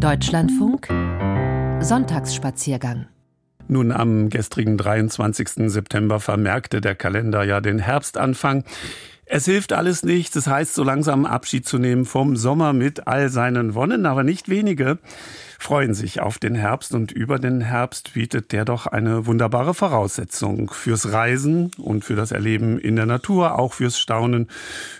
Deutschlandfunk Sonntagsspaziergang nun, am gestrigen 23. September vermerkte der Kalender ja den Herbstanfang. Es hilft alles nichts. Es heißt, so langsam Abschied zu nehmen vom Sommer mit all seinen Wonnen, aber nicht wenige freuen sich auf den Herbst und über den Herbst bietet der doch eine wunderbare Voraussetzung fürs Reisen und für das Erleben in der Natur, auch fürs Staunen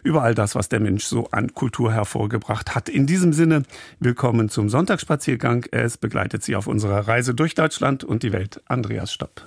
über all das, was der Mensch so an Kultur hervorgebracht hat. In diesem Sinne, willkommen zum Sonntagsspaziergang. Es begleitet Sie auf unserer Reise durch Deutschland und die Welt. Andreas Stopp.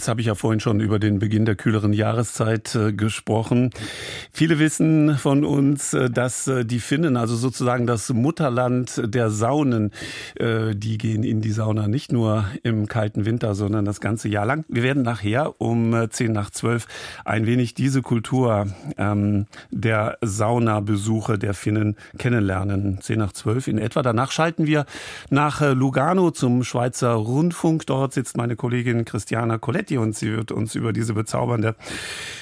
Jetzt habe ich ja vorhin schon über den Beginn der kühleren Jahreszeit äh, gesprochen. Viele wissen von uns, äh, dass äh, die Finnen, also sozusagen das Mutterland der Saunen, äh, die gehen in die Sauna nicht nur im kalten Winter, sondern das ganze Jahr lang. Wir werden nachher um äh, zehn nach zwölf ein wenig diese Kultur ähm, der Saunabesuche der Finnen kennenlernen. Zehn nach zwölf in etwa. Danach schalten wir nach Lugano zum Schweizer Rundfunk. Dort sitzt meine Kollegin Christiana Coletti und sie wird uns über diese bezaubernde,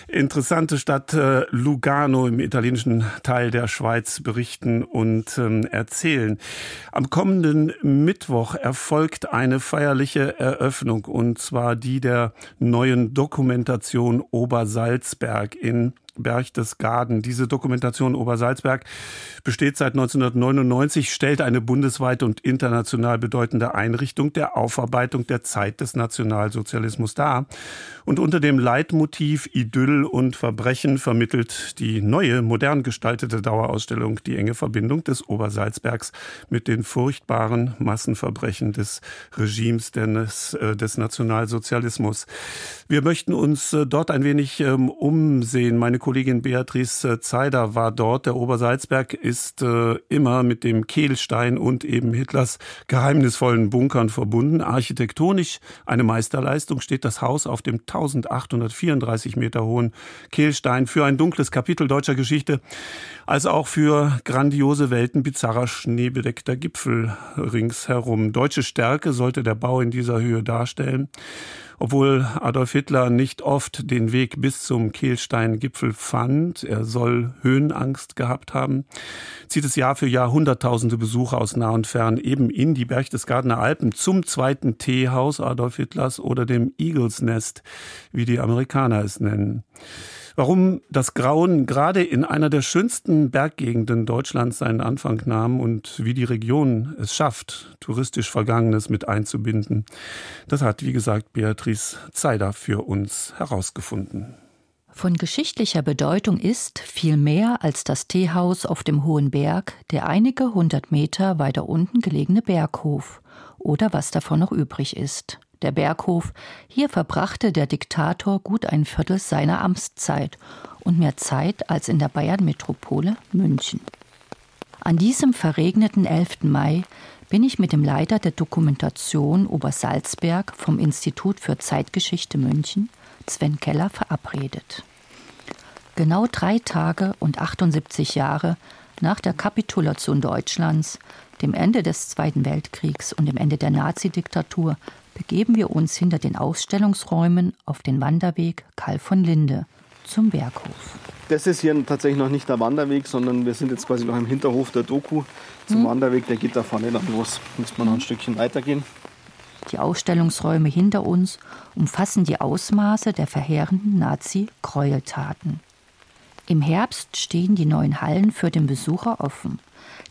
interessante Stadt äh, Lugano im italienischen Teil der Schweiz berichten und ähm, erzählen. Am kommenden Mittwoch erfolgt eine feierliche Eröffnung und zwar die der neuen Dokumentation Obersalzberg in Berchtesgaden. Diese Dokumentation Obersalzberg besteht seit 1999, stellt eine bundesweit und international bedeutende Einrichtung der Aufarbeitung der Zeit des Nationalsozialismus dar. Und unter dem Leitmotiv Idyll und Verbrechen vermittelt die neue, modern gestaltete Dauerausstellung die enge Verbindung des Obersalzbergs mit den furchtbaren Massenverbrechen des Regimes des, äh, des Nationalsozialismus. Wir möchten uns äh, dort ein wenig ähm, umsehen. Meine Kollegin Beatrice Zeider war dort. Der Obersalzberg ist äh, immer mit dem Kehlstein und eben Hitlers geheimnisvollen Bunkern verbunden. Architektonisch eine Meisterleistung steht das Haus auf dem 1834 Meter hohen Kehlstein für ein dunkles Kapitel deutscher Geschichte, als auch für grandiose Welten bizarrer schneebedeckter Gipfel ringsherum. Deutsche Stärke sollte der Bau in dieser Höhe darstellen. Obwohl Adolf Hitler nicht oft den Weg bis zum Kehlsteingipfel fand, er soll Höhenangst gehabt haben, zieht es Jahr für Jahr Hunderttausende Besucher aus nah und fern eben in die Berchtesgadener Alpen zum zweiten Teehaus Adolf Hitlers oder dem Eagles Nest, wie die Amerikaner es nennen. Warum das Grauen gerade in einer der schönsten Berggegenden Deutschlands seinen Anfang nahm und wie die Region es schafft, touristisch Vergangenes mit einzubinden, das hat, wie gesagt, Beatrice Zeider für uns herausgefunden. Von geschichtlicher Bedeutung ist viel mehr als das Teehaus auf dem Hohen Berg der einige hundert Meter weiter unten gelegene Berghof oder was davon noch übrig ist der Berghof, hier verbrachte der Diktator gut ein Viertel seiner Amtszeit und mehr Zeit als in der Bayern-Metropole München. An diesem verregneten 11. Mai bin ich mit dem Leiter der Dokumentation Obersalzberg vom Institut für Zeitgeschichte München, Sven Keller, verabredet. Genau drei Tage und 78 Jahre nach der Kapitulation Deutschlands, dem Ende des Zweiten Weltkriegs und dem Ende der Nazidiktatur begeben wir uns hinter den Ausstellungsräumen auf den Wanderweg Karl von Linde zum Berghof. Das ist hier tatsächlich noch nicht der Wanderweg, sondern wir sind jetzt quasi noch im Hinterhof der Doku zum hm. Wanderweg. Der geht da vorne dann los. Muss man noch ein Stückchen weitergehen. Die Ausstellungsräume hinter uns umfassen die Ausmaße der verheerenden Nazi-Gräueltaten. Im Herbst stehen die neuen Hallen für den Besucher offen.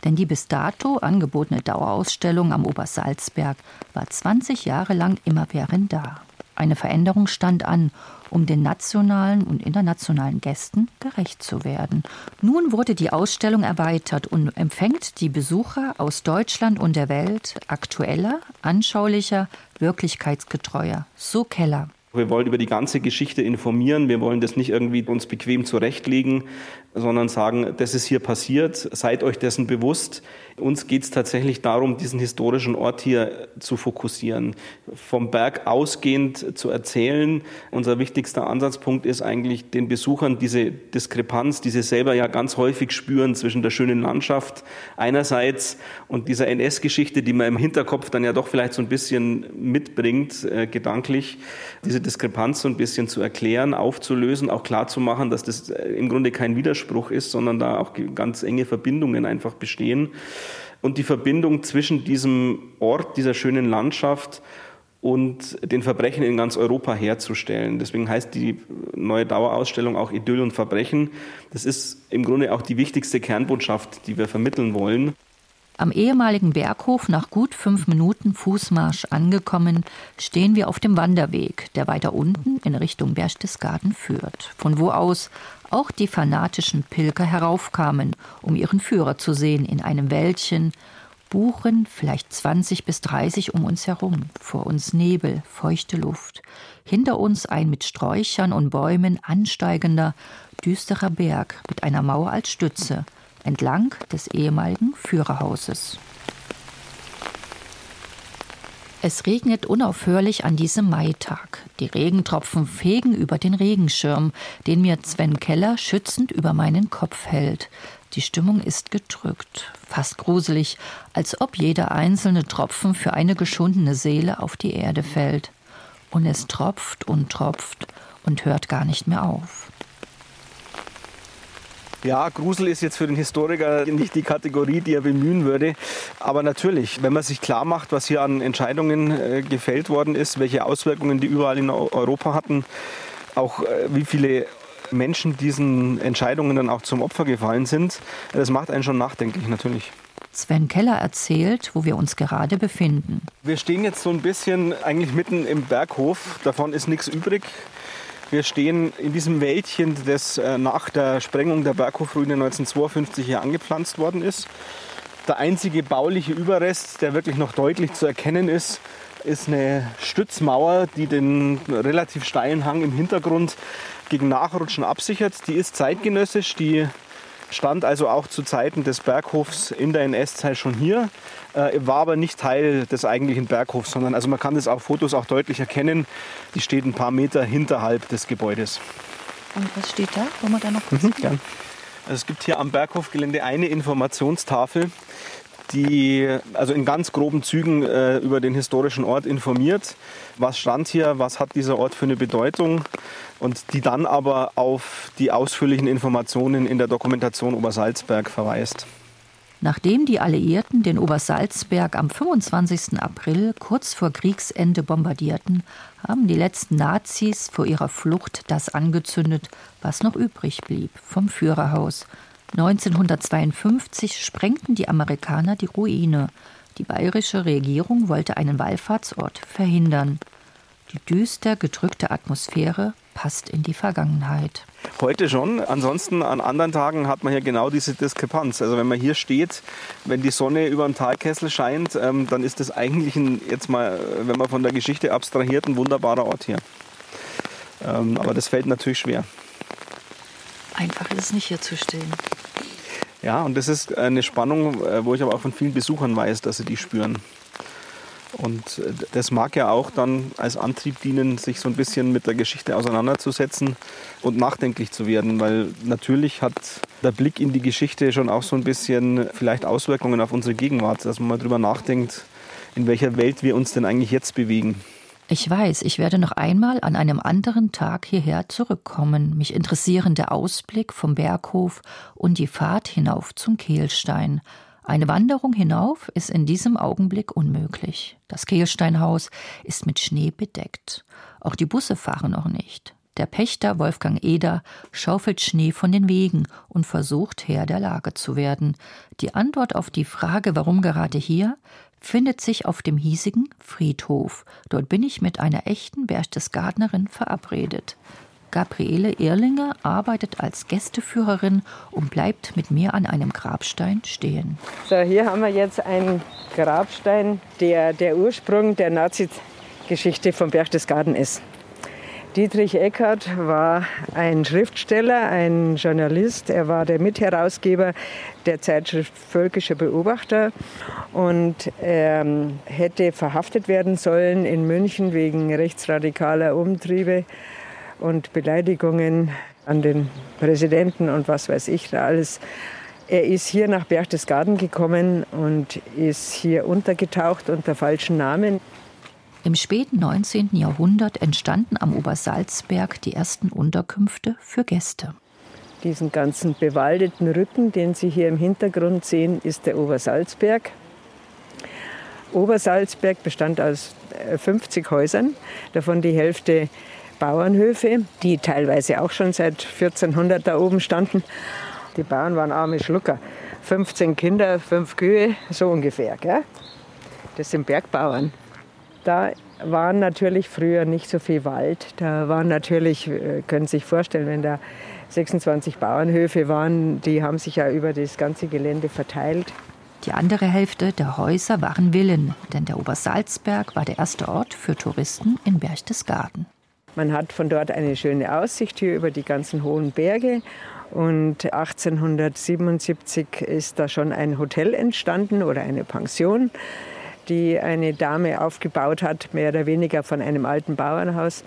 Denn die bis dato angebotene Dauerausstellung am Obersalzberg war 20 Jahre lang immerwährend da. Eine Veränderung stand an, um den nationalen und internationalen Gästen gerecht zu werden. Nun wurde die Ausstellung erweitert und empfängt die Besucher aus Deutschland und der Welt aktueller, anschaulicher, wirklichkeitsgetreuer. So Keller. Wir wollen über die ganze Geschichte informieren. Wir wollen das nicht irgendwie uns bequem zurechtlegen, sondern sagen, das ist hier passiert, seid euch dessen bewusst. Uns geht es tatsächlich darum, diesen historischen Ort hier zu fokussieren, vom Berg ausgehend zu erzählen. Unser wichtigster Ansatzpunkt ist eigentlich den Besuchern diese Diskrepanz, die sie selber ja ganz häufig spüren zwischen der schönen Landschaft einerseits und dieser NS-Geschichte, die man im Hinterkopf dann ja doch vielleicht so ein bisschen mitbringt, äh, gedanklich, diese Diskrepanz so ein bisschen zu erklären, aufzulösen, auch klar zu machen, dass das äh, im Grunde kein Widerspruch ist, sondern da auch ganz enge Verbindungen einfach bestehen und die Verbindung zwischen diesem Ort, dieser schönen Landschaft und den Verbrechen in ganz Europa herzustellen. Deswegen heißt die neue Dauerausstellung auch Idyll und Verbrechen. Das ist im Grunde auch die wichtigste Kernbotschaft, die wir vermitteln wollen. Am ehemaligen Berghof nach gut fünf Minuten Fußmarsch angekommen, stehen wir auf dem Wanderweg, der weiter unten in Richtung Berchtesgaden führt, von wo aus auch die fanatischen Pilger heraufkamen, um ihren Führer zu sehen in einem Wäldchen, Buchen, vielleicht 20 bis 30 um uns herum, vor uns Nebel, feuchte Luft, hinter uns ein mit Sträuchern und Bäumen ansteigender, düsterer Berg mit einer Mauer als Stütze, entlang des ehemaligen Führerhauses. Es regnet unaufhörlich an diesem Maitag. Die Regentropfen fegen über den Regenschirm, den mir Sven Keller schützend über meinen Kopf hält. Die Stimmung ist gedrückt, fast gruselig, als ob jeder einzelne Tropfen für eine geschundene Seele auf die Erde fällt. Und es tropft und tropft und hört gar nicht mehr auf. Ja, Grusel ist jetzt für den Historiker nicht die Kategorie, die er bemühen würde. Aber natürlich, wenn man sich klar macht, was hier an Entscheidungen äh, gefällt worden ist, welche Auswirkungen die überall in Europa hatten, auch äh, wie viele Menschen diesen Entscheidungen dann auch zum Opfer gefallen sind, das macht einen schon nachdenklich natürlich. Sven Keller erzählt, wo wir uns gerade befinden. Wir stehen jetzt so ein bisschen eigentlich mitten im Berghof. Davon ist nichts übrig. Wir stehen in diesem Wäldchen, das äh, nach der Sprengung der Berghofruine 1952 hier angepflanzt worden ist. Der einzige bauliche Überrest, der wirklich noch deutlich zu erkennen ist, ist eine Stützmauer, die den relativ steilen Hang im Hintergrund gegen Nachrutschen absichert. Die ist zeitgenössisch, die stand also auch zu Zeiten des Berghofs in der NS-Zeit schon hier, äh, war aber nicht Teil des eigentlichen Berghofs, sondern also man kann das auf Fotos auch deutlich erkennen. Die steht ein paar Meter hinterhalb des Gebäudes. Und was steht da? Wollen wir da noch kurz mhm, also Es gibt hier am Berghofgelände eine Informationstafel, die also in ganz groben Zügen äh, über den historischen Ort informiert. Was stand hier, was hat dieser Ort für eine Bedeutung und die dann aber auf die ausführlichen Informationen in der Dokumentation Obersalzberg verweist. Nachdem die Alliierten den Obersalzberg am 25. April kurz vor Kriegsende bombardierten, haben die letzten Nazis vor ihrer Flucht das angezündet, was noch übrig blieb vom Führerhaus. 1952 sprengten die Amerikaner die Ruine. Die bayerische Regierung wollte einen Wallfahrtsort verhindern. Die düster gedrückte Atmosphäre passt in die Vergangenheit. Heute schon. Ansonsten an anderen Tagen hat man hier genau diese Diskrepanz. Also wenn man hier steht, wenn die Sonne über den Talkessel scheint, ähm, dann ist das eigentlich ein, jetzt mal, wenn man von der Geschichte abstrahiert, ein wunderbarer Ort hier. Ähm, aber das fällt natürlich schwer. Einfach ist es nicht hier zu stehen. Ja, und das ist eine Spannung, äh, wo ich aber auch von vielen Besuchern weiß, dass sie die spüren. Und äh, das mag ja auch dann als Antrieb dienen, sich so ein bisschen mit der Geschichte auseinanderzusetzen und nachdenklich zu werden, weil natürlich hat der Blick in die Geschichte schon auch so ein bisschen vielleicht Auswirkungen auf unsere Gegenwart, dass man mal drüber nachdenkt, in welcher Welt wir uns denn eigentlich jetzt bewegen. Ich weiß, ich werde noch einmal an einem anderen Tag hierher zurückkommen. Mich interessieren der Ausblick vom Berghof und die Fahrt hinauf zum Kehlstein. Eine Wanderung hinauf ist in diesem Augenblick unmöglich. Das Kehlsteinhaus ist mit Schnee bedeckt. Auch die Busse fahren noch nicht. Der Pächter Wolfgang Eder schaufelt Schnee von den Wegen und versucht, Herr der Lage zu werden. Die Antwort auf die Frage, warum gerade hier, findet sich auf dem hiesigen Friedhof. Dort bin ich mit einer echten Berchtesgadenerin verabredet. Gabriele Irlinger arbeitet als Gästeführerin und bleibt mit mir an einem Grabstein stehen. So, hier haben wir jetzt einen Grabstein, der der Ursprung der Nazi-Geschichte vom Berchtesgaden ist. Dietrich Eckert war ein Schriftsteller, ein Journalist. Er war der Mitherausgeber der Zeitschrift Völkischer Beobachter und er hätte verhaftet werden sollen in München wegen rechtsradikaler Umtriebe und Beleidigungen an den Präsidenten und was weiß ich da alles. Er ist hier nach Berchtesgaden gekommen und ist hier untergetaucht unter falschen Namen. Im späten 19. Jahrhundert entstanden am Obersalzberg die ersten Unterkünfte für Gäste. Diesen ganzen bewaldeten Rücken, den Sie hier im Hintergrund sehen, ist der Obersalzberg. Obersalzberg bestand aus 50 äh, Häusern, davon die Hälfte Bauernhöfe, die teilweise auch schon seit 1400 da oben standen. Die Bauern waren arme Schlucker. 15 Kinder, 5 Kühe, so ungefähr. Gell? Das sind Bergbauern. Da war natürlich früher nicht so viel Wald. Da waren natürlich, äh, können Sie sich vorstellen, wenn da 26 Bauernhöfe waren, die haben sich ja über das ganze Gelände verteilt. Die andere Hälfte der Häuser waren Villen, denn der Obersalzberg war der erste Ort für Touristen in Berchtesgaden. Man hat von dort eine schöne Aussicht hier über die ganzen hohen Berge. Und 1877 ist da schon ein Hotel entstanden oder eine Pension, die eine Dame aufgebaut hat, mehr oder weniger von einem alten Bauernhaus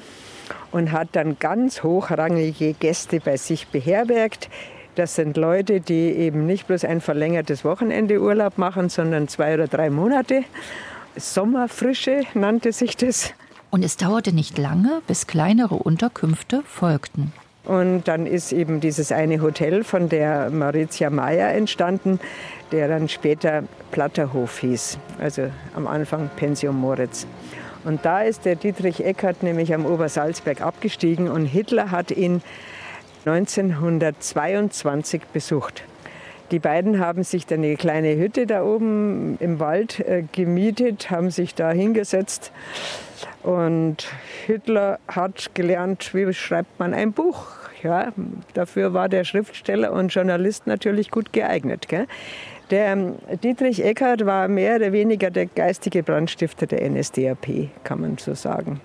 und hat dann ganz hochrangige Gäste bei sich beherbergt. Das sind Leute, die eben nicht bloß ein verlängertes Wochenende Urlaub machen, sondern zwei oder drei Monate. Sommerfrische nannte sich das. Und es dauerte nicht lange, bis kleinere Unterkünfte folgten. Und dann ist eben dieses eine Hotel von der Mauritia Meyer entstanden, der dann später Platterhof hieß, also am Anfang Pension Moritz. Und da ist der Dietrich Eckert nämlich am Obersalzberg abgestiegen und Hitler hat ihn 1922 besucht. Die beiden haben sich dann eine kleine Hütte da oben im Wald äh, gemietet, haben sich da hingesetzt. Und Hitler hat gelernt, wie schreibt man ein Buch. Ja, dafür war der Schriftsteller und Journalist natürlich gut geeignet. Gell? Der ähm, Dietrich Eckart war mehr oder weniger der geistige Brandstifter der NSDAP, kann man so sagen.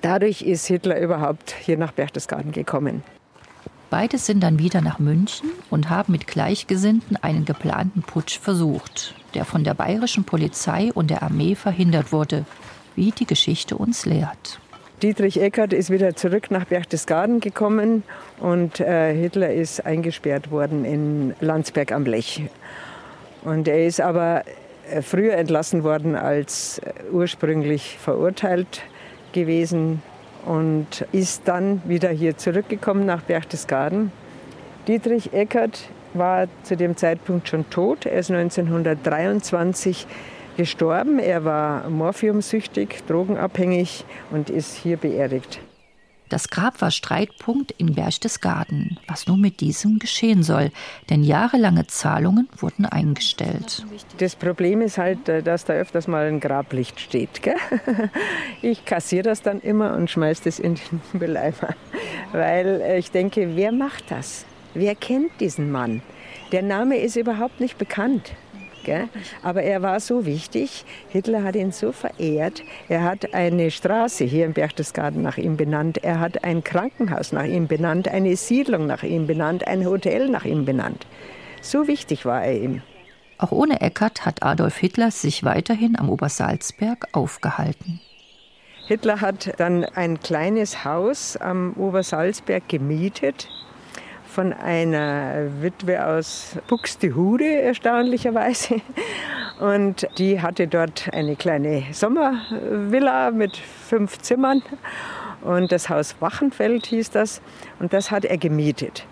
Dadurch ist Hitler überhaupt hier nach Berchtesgaden gekommen. Beide sind dann wieder nach München und haben mit Gleichgesinnten einen geplanten Putsch versucht, der von der bayerischen Polizei und der Armee verhindert wurde, wie die Geschichte uns lehrt. Dietrich Eckert ist wieder zurück nach Berchtesgaden gekommen und äh, Hitler ist eingesperrt worden in Landsberg am Lech. Und er ist aber äh, früher entlassen worden als äh, ursprünglich verurteilt gewesen und ist dann wieder hier zurückgekommen nach Berchtesgaden. Dietrich Eckert war zu dem Zeitpunkt schon tot. Er ist 1923 gestorben. Er war morphiumsüchtig, drogenabhängig und ist hier beerdigt. Das Grab war Streitpunkt in Berchtesgaden, was nun mit diesem geschehen soll, denn jahrelange Zahlungen wurden eingestellt. Das Problem ist halt, äh, dass da öfters mal ein Grablicht steht. Gell? Ich kassiere das dann immer und schmeiße das in den Mülleimer, weil äh, ich denke, wer macht das? Wer kennt diesen Mann? Der Name ist überhaupt nicht bekannt. Gell? Aber er war so wichtig. Hitler hat ihn so verehrt. Er hat eine Straße hier in Berchtesgaden nach ihm benannt. Er hat ein Krankenhaus nach ihm benannt, eine Siedlung nach ihm benannt, ein Hotel nach ihm benannt. So wichtig war er ihm. Auch ohne Eckert hat Adolf Hitler sich weiterhin am Obersalzberg aufgehalten. Hitler hat dann ein kleines Haus am Obersalzberg gemietet von einer Witwe aus Buxtehude erstaunlicherweise. Und die hatte dort eine kleine Sommervilla mit fünf Zimmern. Und das Haus Wachenfeld hieß das. Und das hat er gemietet.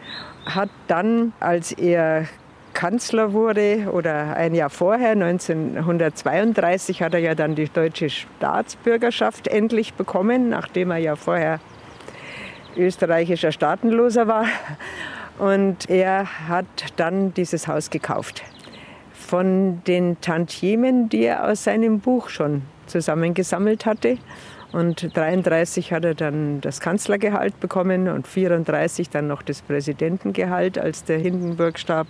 Hat dann, als er Kanzler wurde oder ein Jahr vorher, 1932, hat er ja dann die deutsche Staatsbürgerschaft endlich bekommen, nachdem er ja vorher österreichischer Staatenloser war. Und er hat dann dieses Haus gekauft. Von den Tantiemen, die er aus seinem Buch schon zusammengesammelt hatte. Und 33 hat er dann das Kanzlergehalt bekommen und 34 dann noch das Präsidentengehalt, als der Hindenburg starb.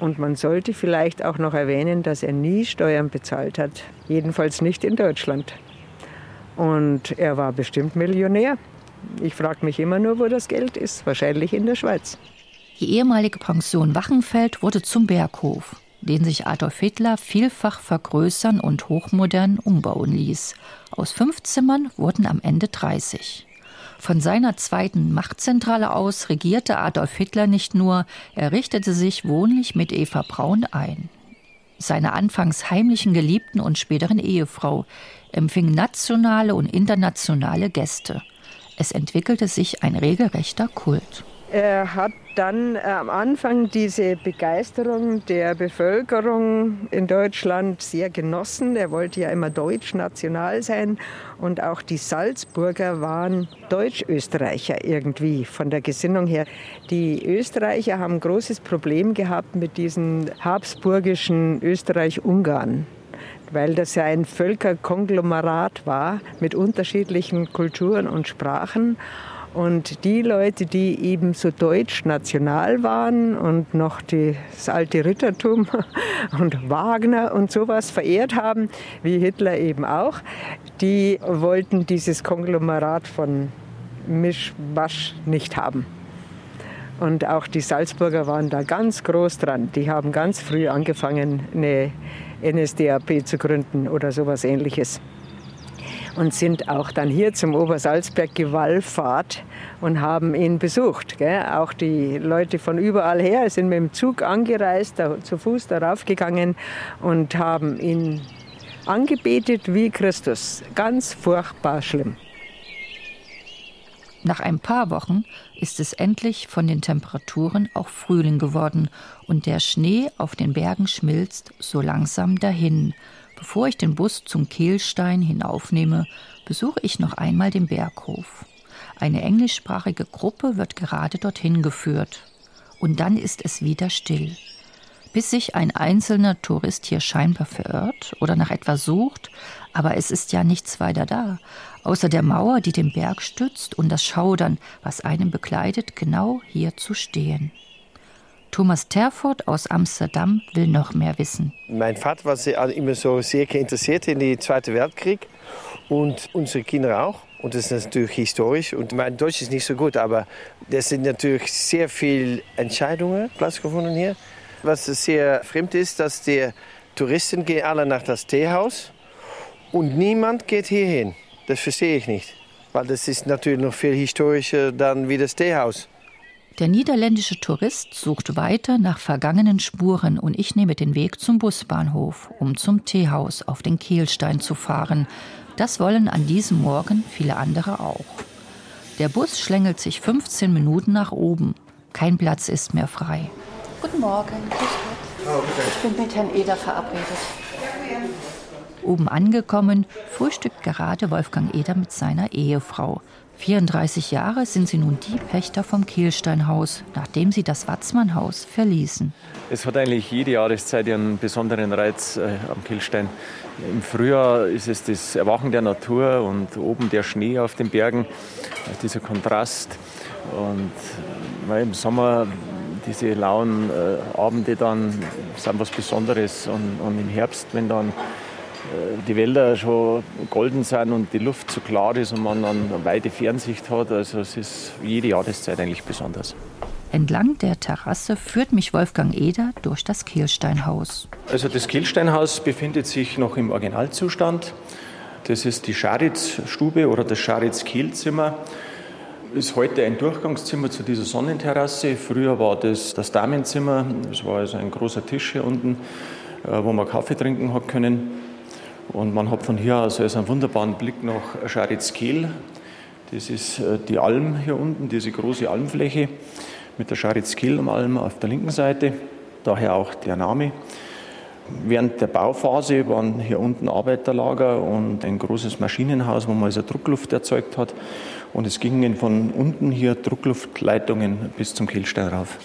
Und man sollte vielleicht auch noch erwähnen, dass er nie Steuern bezahlt hat. Jedenfalls nicht in Deutschland. Und er war bestimmt Millionär. Ich frage mich immer nur, wo das Geld ist. Wahrscheinlich in der Schweiz. Die ehemalige Pension Wachenfeld wurde zum Berghof, den sich Adolf Hitler vielfach vergrößern und hochmodern umbauen ließ. Aus fünf Zimmern wurden am Ende 30. Von seiner zweiten Machtzentrale aus regierte Adolf Hitler nicht nur, er richtete sich wohnlich mit Eva Braun ein. Seine anfangs heimlichen Geliebten und späteren Ehefrau empfing nationale und internationale Gäste. Es entwickelte sich ein regelrechter Kult. Er hat dann äh, am Anfang diese Begeisterung der Bevölkerung in Deutschland sehr genossen. Er wollte ja immer deutsch-national sein und auch die Salzburger waren Deutsch-Österreicher irgendwie von der Gesinnung her. Die Österreicher haben ein großes Problem gehabt mit diesen habsburgischen Österreich-Ungarn weil das ja ein Völkerkonglomerat war mit unterschiedlichen Kulturen und Sprachen. Und die Leute, die eben so deutsch-national waren und noch das alte Rittertum und Wagner und sowas verehrt haben, wie Hitler eben auch, die wollten dieses Konglomerat von Mischwasch nicht haben. Und auch die Salzburger waren da ganz groß dran. Die haben ganz früh angefangen, eine NSDAP zu gründen oder sowas ähnliches und sind auch dann hier zum Obersalzberg gewallfahrt und haben ihn besucht. Gell? Auch die Leute von überall her sind mit dem Zug angereist, da, zu Fuß darauf gegangen und haben ihn angebetet wie Christus. Ganz furchtbar schlimm. Nach ein paar Wochen ist es endlich von den Temperaturen auch Frühling geworden und der Schnee auf den Bergen schmilzt so langsam dahin, Bevor ich den Bus zum Kehlstein hinaufnehme, besuche ich noch einmal den Berghof. Eine englischsprachige Gruppe wird gerade dorthin geführt. Und dann ist es wieder still. Bis sich ein einzelner Tourist hier scheinbar verirrt oder nach etwas sucht, aber es ist ja nichts weiter da, außer der Mauer, die den Berg stützt und das Schaudern, was einen begleitet, genau hier zu stehen. Thomas Terford aus Amsterdam will noch mehr wissen. Mein Vater war sehr, also immer so sehr interessiert in den Zweiten Weltkrieg und unsere Kinder auch. Und das ist natürlich historisch. Und mein Deutsch ist nicht so gut, aber es sind natürlich sehr viele Entscheidungen stattgefunden hier. Was sehr fremd ist, dass die Touristen gehen alle nach das Teehaus und niemand geht hierhin. Das verstehe ich nicht, weil das ist natürlich noch viel historischer dann wie das Teehaus. Der niederländische Tourist sucht weiter nach vergangenen Spuren und ich nehme den Weg zum Busbahnhof, um zum Teehaus auf den Kehlstein zu fahren. Das wollen an diesem Morgen viele andere auch. Der Bus schlängelt sich 15 Minuten nach oben. Kein Platz ist mehr frei. Guten Morgen, Ich bin mit Herrn Eder verabredet. Oben angekommen, frühstückt gerade Wolfgang Eder mit seiner Ehefrau. 34 Jahre sind sie nun die Pächter vom Kehlsteinhaus, nachdem sie das Watzmannhaus verließen. Es hat eigentlich jede Jahreszeit ihren besonderen Reiz äh, am Kehlstein. Im Frühjahr ist es das Erwachen der Natur und oben der Schnee auf den Bergen, äh, dieser Kontrast. Und äh, im Sommer diese lauen äh, Abende dann sind was Besonderes. Und, und im Herbst, wenn dann die Wälder schon golden sind und die Luft so klar ist und man dann eine weite Fernsicht hat. Also es ist jede Jahreszeit eigentlich besonders. Entlang der Terrasse führt mich Wolfgang Eder durch das Kehlsteinhaus. Also das Kehlsteinhaus befindet sich noch im Originalzustand. Das ist die Scharitzstube oder das Scharitz-Kehlzimmer. Ist heute ein Durchgangszimmer zu dieser Sonnenterrasse. Früher war das das Damenzimmer. Es war also ein großer Tisch hier unten, äh, wo man Kaffee trinken hat können. Und man hat von hier aus also einen wunderbaren Blick nach Scharitzkehl. Das ist äh, die Alm hier unten, diese große Almfläche mit der Scharitzkehl am Alm auf der linken Seite. Daher auch der Name. Während der Bauphase waren hier unten Arbeiterlager und ein großes Maschinenhaus, wo man also Druckluft erzeugt hat. Und es gingen von unten hier Druckluftleitungen bis zum Kehlstein rauf.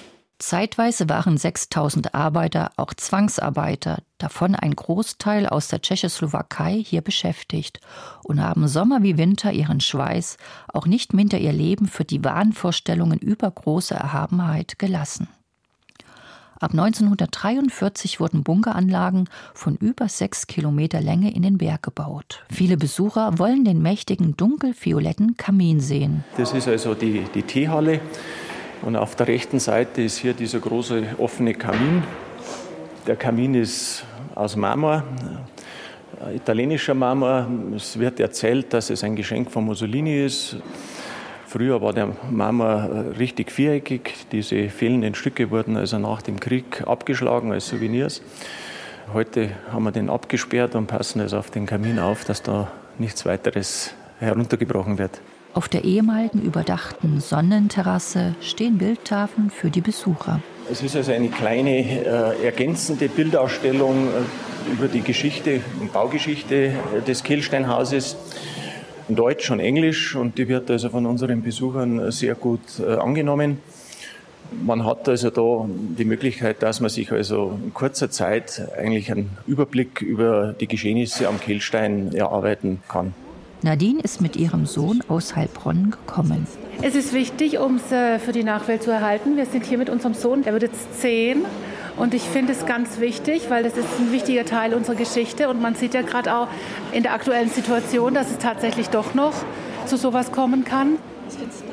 Zeitweise waren 6000 Arbeiter auch Zwangsarbeiter, davon ein Großteil aus der Tschechoslowakei, hier beschäftigt und haben Sommer wie Winter ihren Schweiß, auch nicht minder ihr Leben für die Wahnvorstellungen übergroßer Erhabenheit gelassen. Ab 1943 wurden Bunkeranlagen von über sechs Kilometer Länge in den Berg gebaut. Viele Besucher wollen den mächtigen dunkelvioletten Kamin sehen. Das ist also die, die Teehalle. Und auf der rechten Seite ist hier dieser große offene Kamin. Der Kamin ist aus Marmor, äh, italienischer Marmor. Es wird erzählt, dass es ein Geschenk von Mussolini ist. Früher war der Marmor äh, richtig viereckig. Diese fehlenden Stücke wurden also nach dem Krieg abgeschlagen als Souvenirs. Heute haben wir den abgesperrt und passen also auf den Kamin auf, dass da nichts weiteres heruntergebrochen wird. Auf der ehemaligen überdachten Sonnenterrasse stehen Bildtafeln für die Besucher. Es ist also eine kleine äh, ergänzende Bildausstellung äh, über die Geschichte und Baugeschichte äh, des Kehlsteinhauses in Deutsch und Englisch und die wird also von unseren Besuchern sehr gut äh, angenommen. Man hat also da die Möglichkeit, dass man sich also in kurzer Zeit eigentlich einen Überblick über die Geschehnisse am Kehlstein erarbeiten kann. Nadine ist mit ihrem Sohn aus Heilbronn gekommen. Es ist wichtig, um es äh, für die Nachwelt zu erhalten. Wir sind hier mit unserem Sohn, der wird jetzt zehn. Und ich finde es ganz wichtig, weil das ist ein wichtiger Teil unserer Geschichte. Und man sieht ja gerade auch in der aktuellen Situation, dass es tatsächlich doch noch zu sowas kommen kann.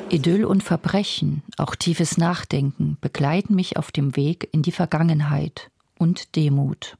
Idyll und Verbrechen, auch tiefes Nachdenken begleiten mich auf dem Weg in die Vergangenheit und Demut.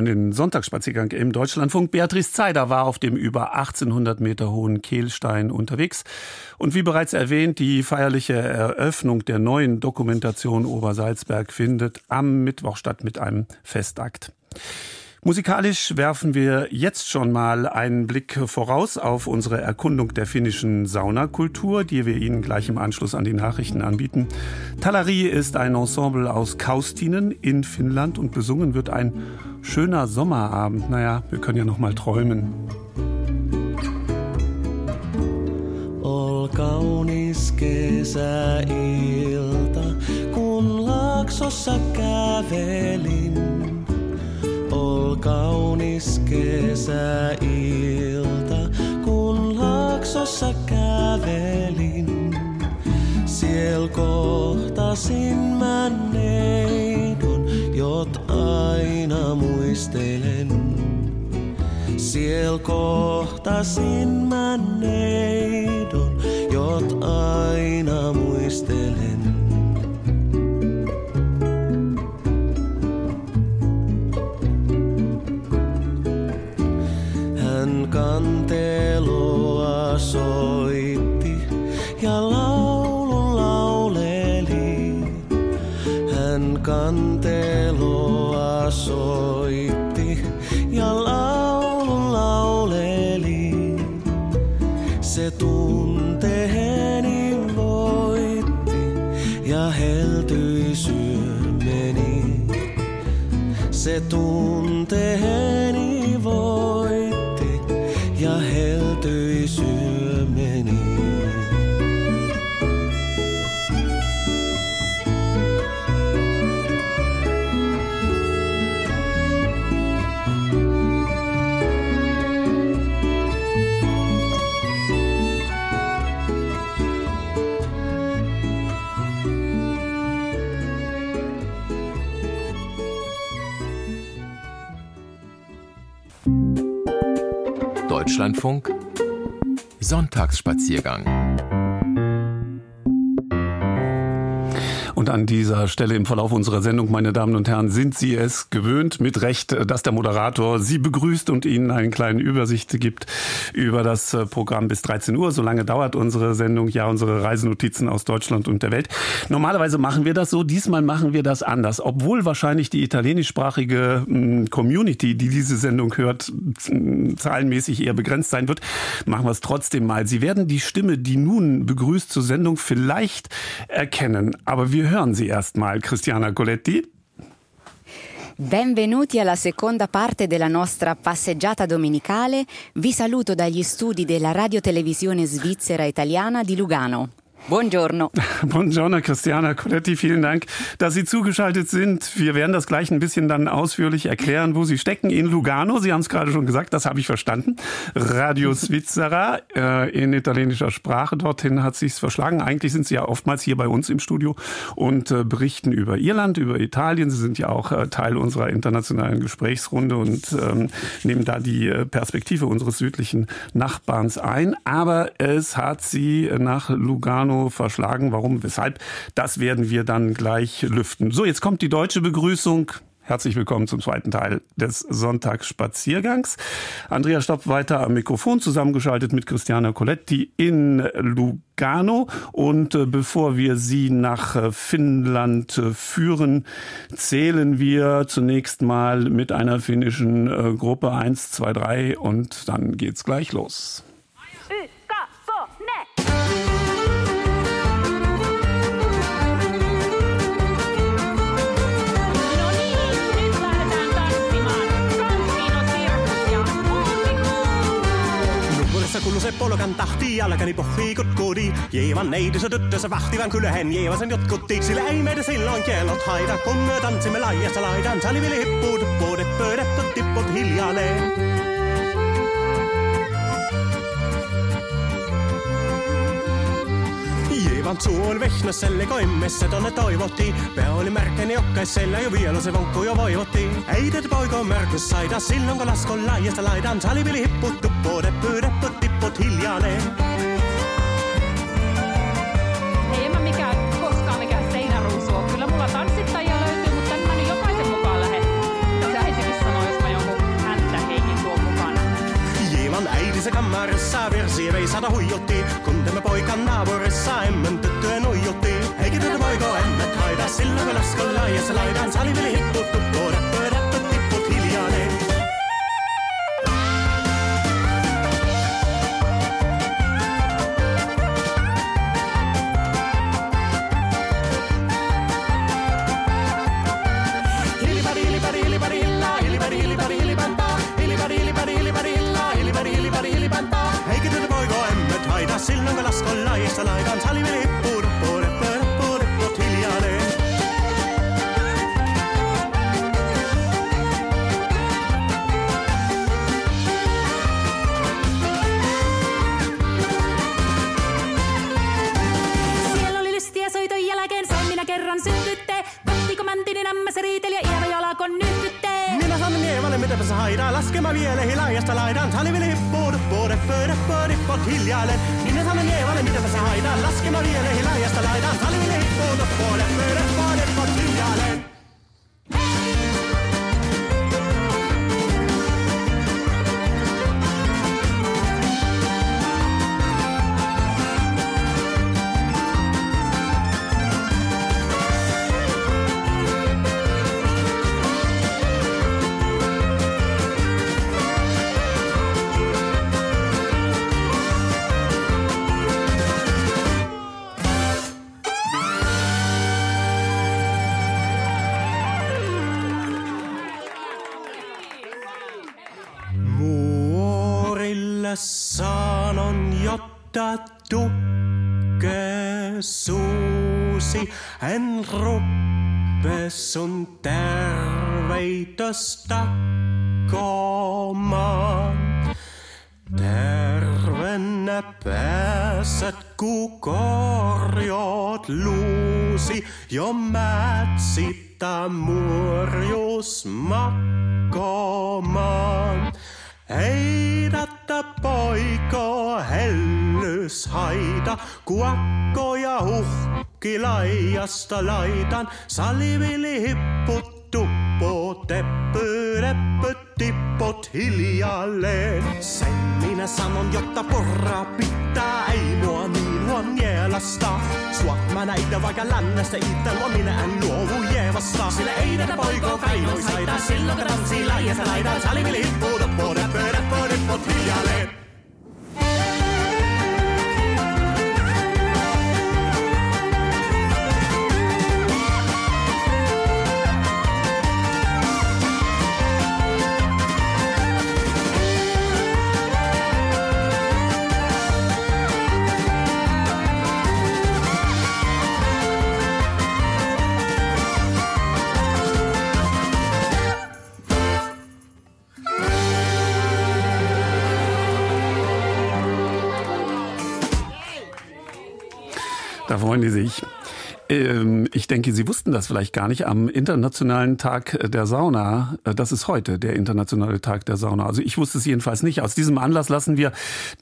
Hören den Sonntagsspaziergang im Deutschlandfunk. Beatrice Zeider war auf dem über 1800 Meter hohen Kehlstein unterwegs. Und wie bereits erwähnt, die feierliche Eröffnung der neuen Dokumentation Obersalzberg findet am Mittwoch statt mit einem Festakt. Musikalisch werfen wir jetzt schon mal einen Blick voraus auf unsere Erkundung der finnischen Saunakultur, die wir Ihnen gleich im Anschluss an die Nachrichten anbieten. Talari ist ein Ensemble aus Kaustinen in Finnland und besungen wird ein schöner Sommerabend. Naja, wir können ja noch mal träumen. Ol kaunis kesäilta, kun laaksossa kävelin. Kaunis kesäilta, kun laaksossa kävelin. Siel kohtasin mä neidon, jot aina muistelen. Siel kohtasin mä neidon, jot aina muistelen. Kanteloa soitti ja laulun lauleli. Hän kanteloa soitti ja laulun lauleli. Se tunteeni voitti ja heltyi syömeni. Se tunteeni Deutschlandfunk Sonntagsspaziergang. An dieser Stelle im Verlauf unserer Sendung, meine Damen und Herren, sind Sie es gewöhnt, mit Recht, dass der Moderator Sie begrüßt und Ihnen eine kleine Übersicht gibt über das Programm bis 13 Uhr. So lange dauert unsere Sendung, ja, unsere Reisenotizen aus Deutschland und der Welt. Normalerweise machen wir das so, diesmal machen wir das anders. Obwohl wahrscheinlich die italienischsprachige Community, die diese Sendung hört, zahlenmäßig eher begrenzt sein wird, machen wir es trotzdem mal. Sie werden die Stimme, die nun begrüßt zur Sendung, vielleicht erkennen. Aber wir hören sie erst. Christiana Coletti. Benvenuti alla seconda parte della nostra passeggiata domenicale. Vi saluto dagli studi della radiotelevisione svizzera italiana di Lugano. Buongiorno. Buongiorno, Christiana Coletti. Vielen Dank, dass Sie zugeschaltet sind. Wir werden das gleich ein bisschen dann ausführlich erklären, wo Sie stecken. In Lugano, Sie haben es gerade schon gesagt, das habe ich verstanden. Radio Svizzera äh, in italienischer Sprache. Dorthin hat sich's verschlagen. Eigentlich sind Sie ja oftmals hier bei uns im Studio und äh, berichten über Irland, über Italien. Sie sind ja auch äh, Teil unserer internationalen Gesprächsrunde und ähm, nehmen da die Perspektive unseres südlichen Nachbarns ein. Aber es hat Sie nach Lugano verschlagen. Warum, weshalb, das werden wir dann gleich lüften. So, jetzt kommt die deutsche Begrüßung. Herzlich willkommen zum zweiten Teil des Sonntagsspaziergangs. Andrea Stopp weiter am Mikrofon, zusammengeschaltet mit Christiana Coletti in Lugano. Und äh, bevor wir Sie nach äh, Finnland äh, führen, zählen wir zunächst mal mit einer finnischen Gruppe 1, 2, 3 und dann geht's gleich los. Kullu se polkan tahti, jalkani pohjikot kodi. Jeevan neidisä tyttössä vahtivan kyllähän jeevasen jotkutti. Sillä ei meidän silloin kellot haita, kun me tanssimme laajassa laidan. Salivili hippuut, vuodet pöydät, tipput hiljalleen. Jeevan suul Vehnäselle koimmesse tonne toivottiin. Pää oli märkäni jokkaisella jo vielä se vonkku jo voivottiin. Ei tätä poiko märkys saida silloin kun laskon laajasta laidan. Salivili hipput tuppu, deppu, deppu, tipput hiljainen. Ei en mä mikään, koskaan mikään seinäruusu ole. Kyllä mulla tanssittajia löytyy, mutta en mä nyt jokaisen mukaan lähde. Se äitikin sanoo, jos mä jonkun häntä henkin tuon mukana. Jeevan äidinsä kammarissa versi veisata huijotti. Kun tämä poikan naapurissa emmän tyttöä nuijotti. Eikä tätä poiko emmät haida silloin kun laskon laajassa laidan. Salivili hipput tuppu, deppu, alive. I'm telling you. Hän ruppes, on terveitä stakkaamaan. Tervenä pääset, er ku korjot luusi ja mätsittä murjus makkomaan. Heidättä poiko er hellys haita, kuakko ja uhka uhki laijasta laitan, salivili hipput tuppo, teppy, reppy, tippot hiljalleen. Sen minä sanon, jotta porra pitää, ei mua niin huon nielasta. Suot mä näitä vaikka lännestä itse luo, minä en luovu Jeevasta. Sillä ei tätä poikoo kainoi saida, silloin kun tanssii laijassa laidan. Salivili hippuu, tuppo, deppy, reppy, die sich. Ähm, Ich denke, Sie wussten das vielleicht gar nicht. Am Internationalen Tag der Sauna, äh, das ist heute der Internationale Tag der Sauna. Also ich wusste es jedenfalls nicht. Aus diesem Anlass lassen wir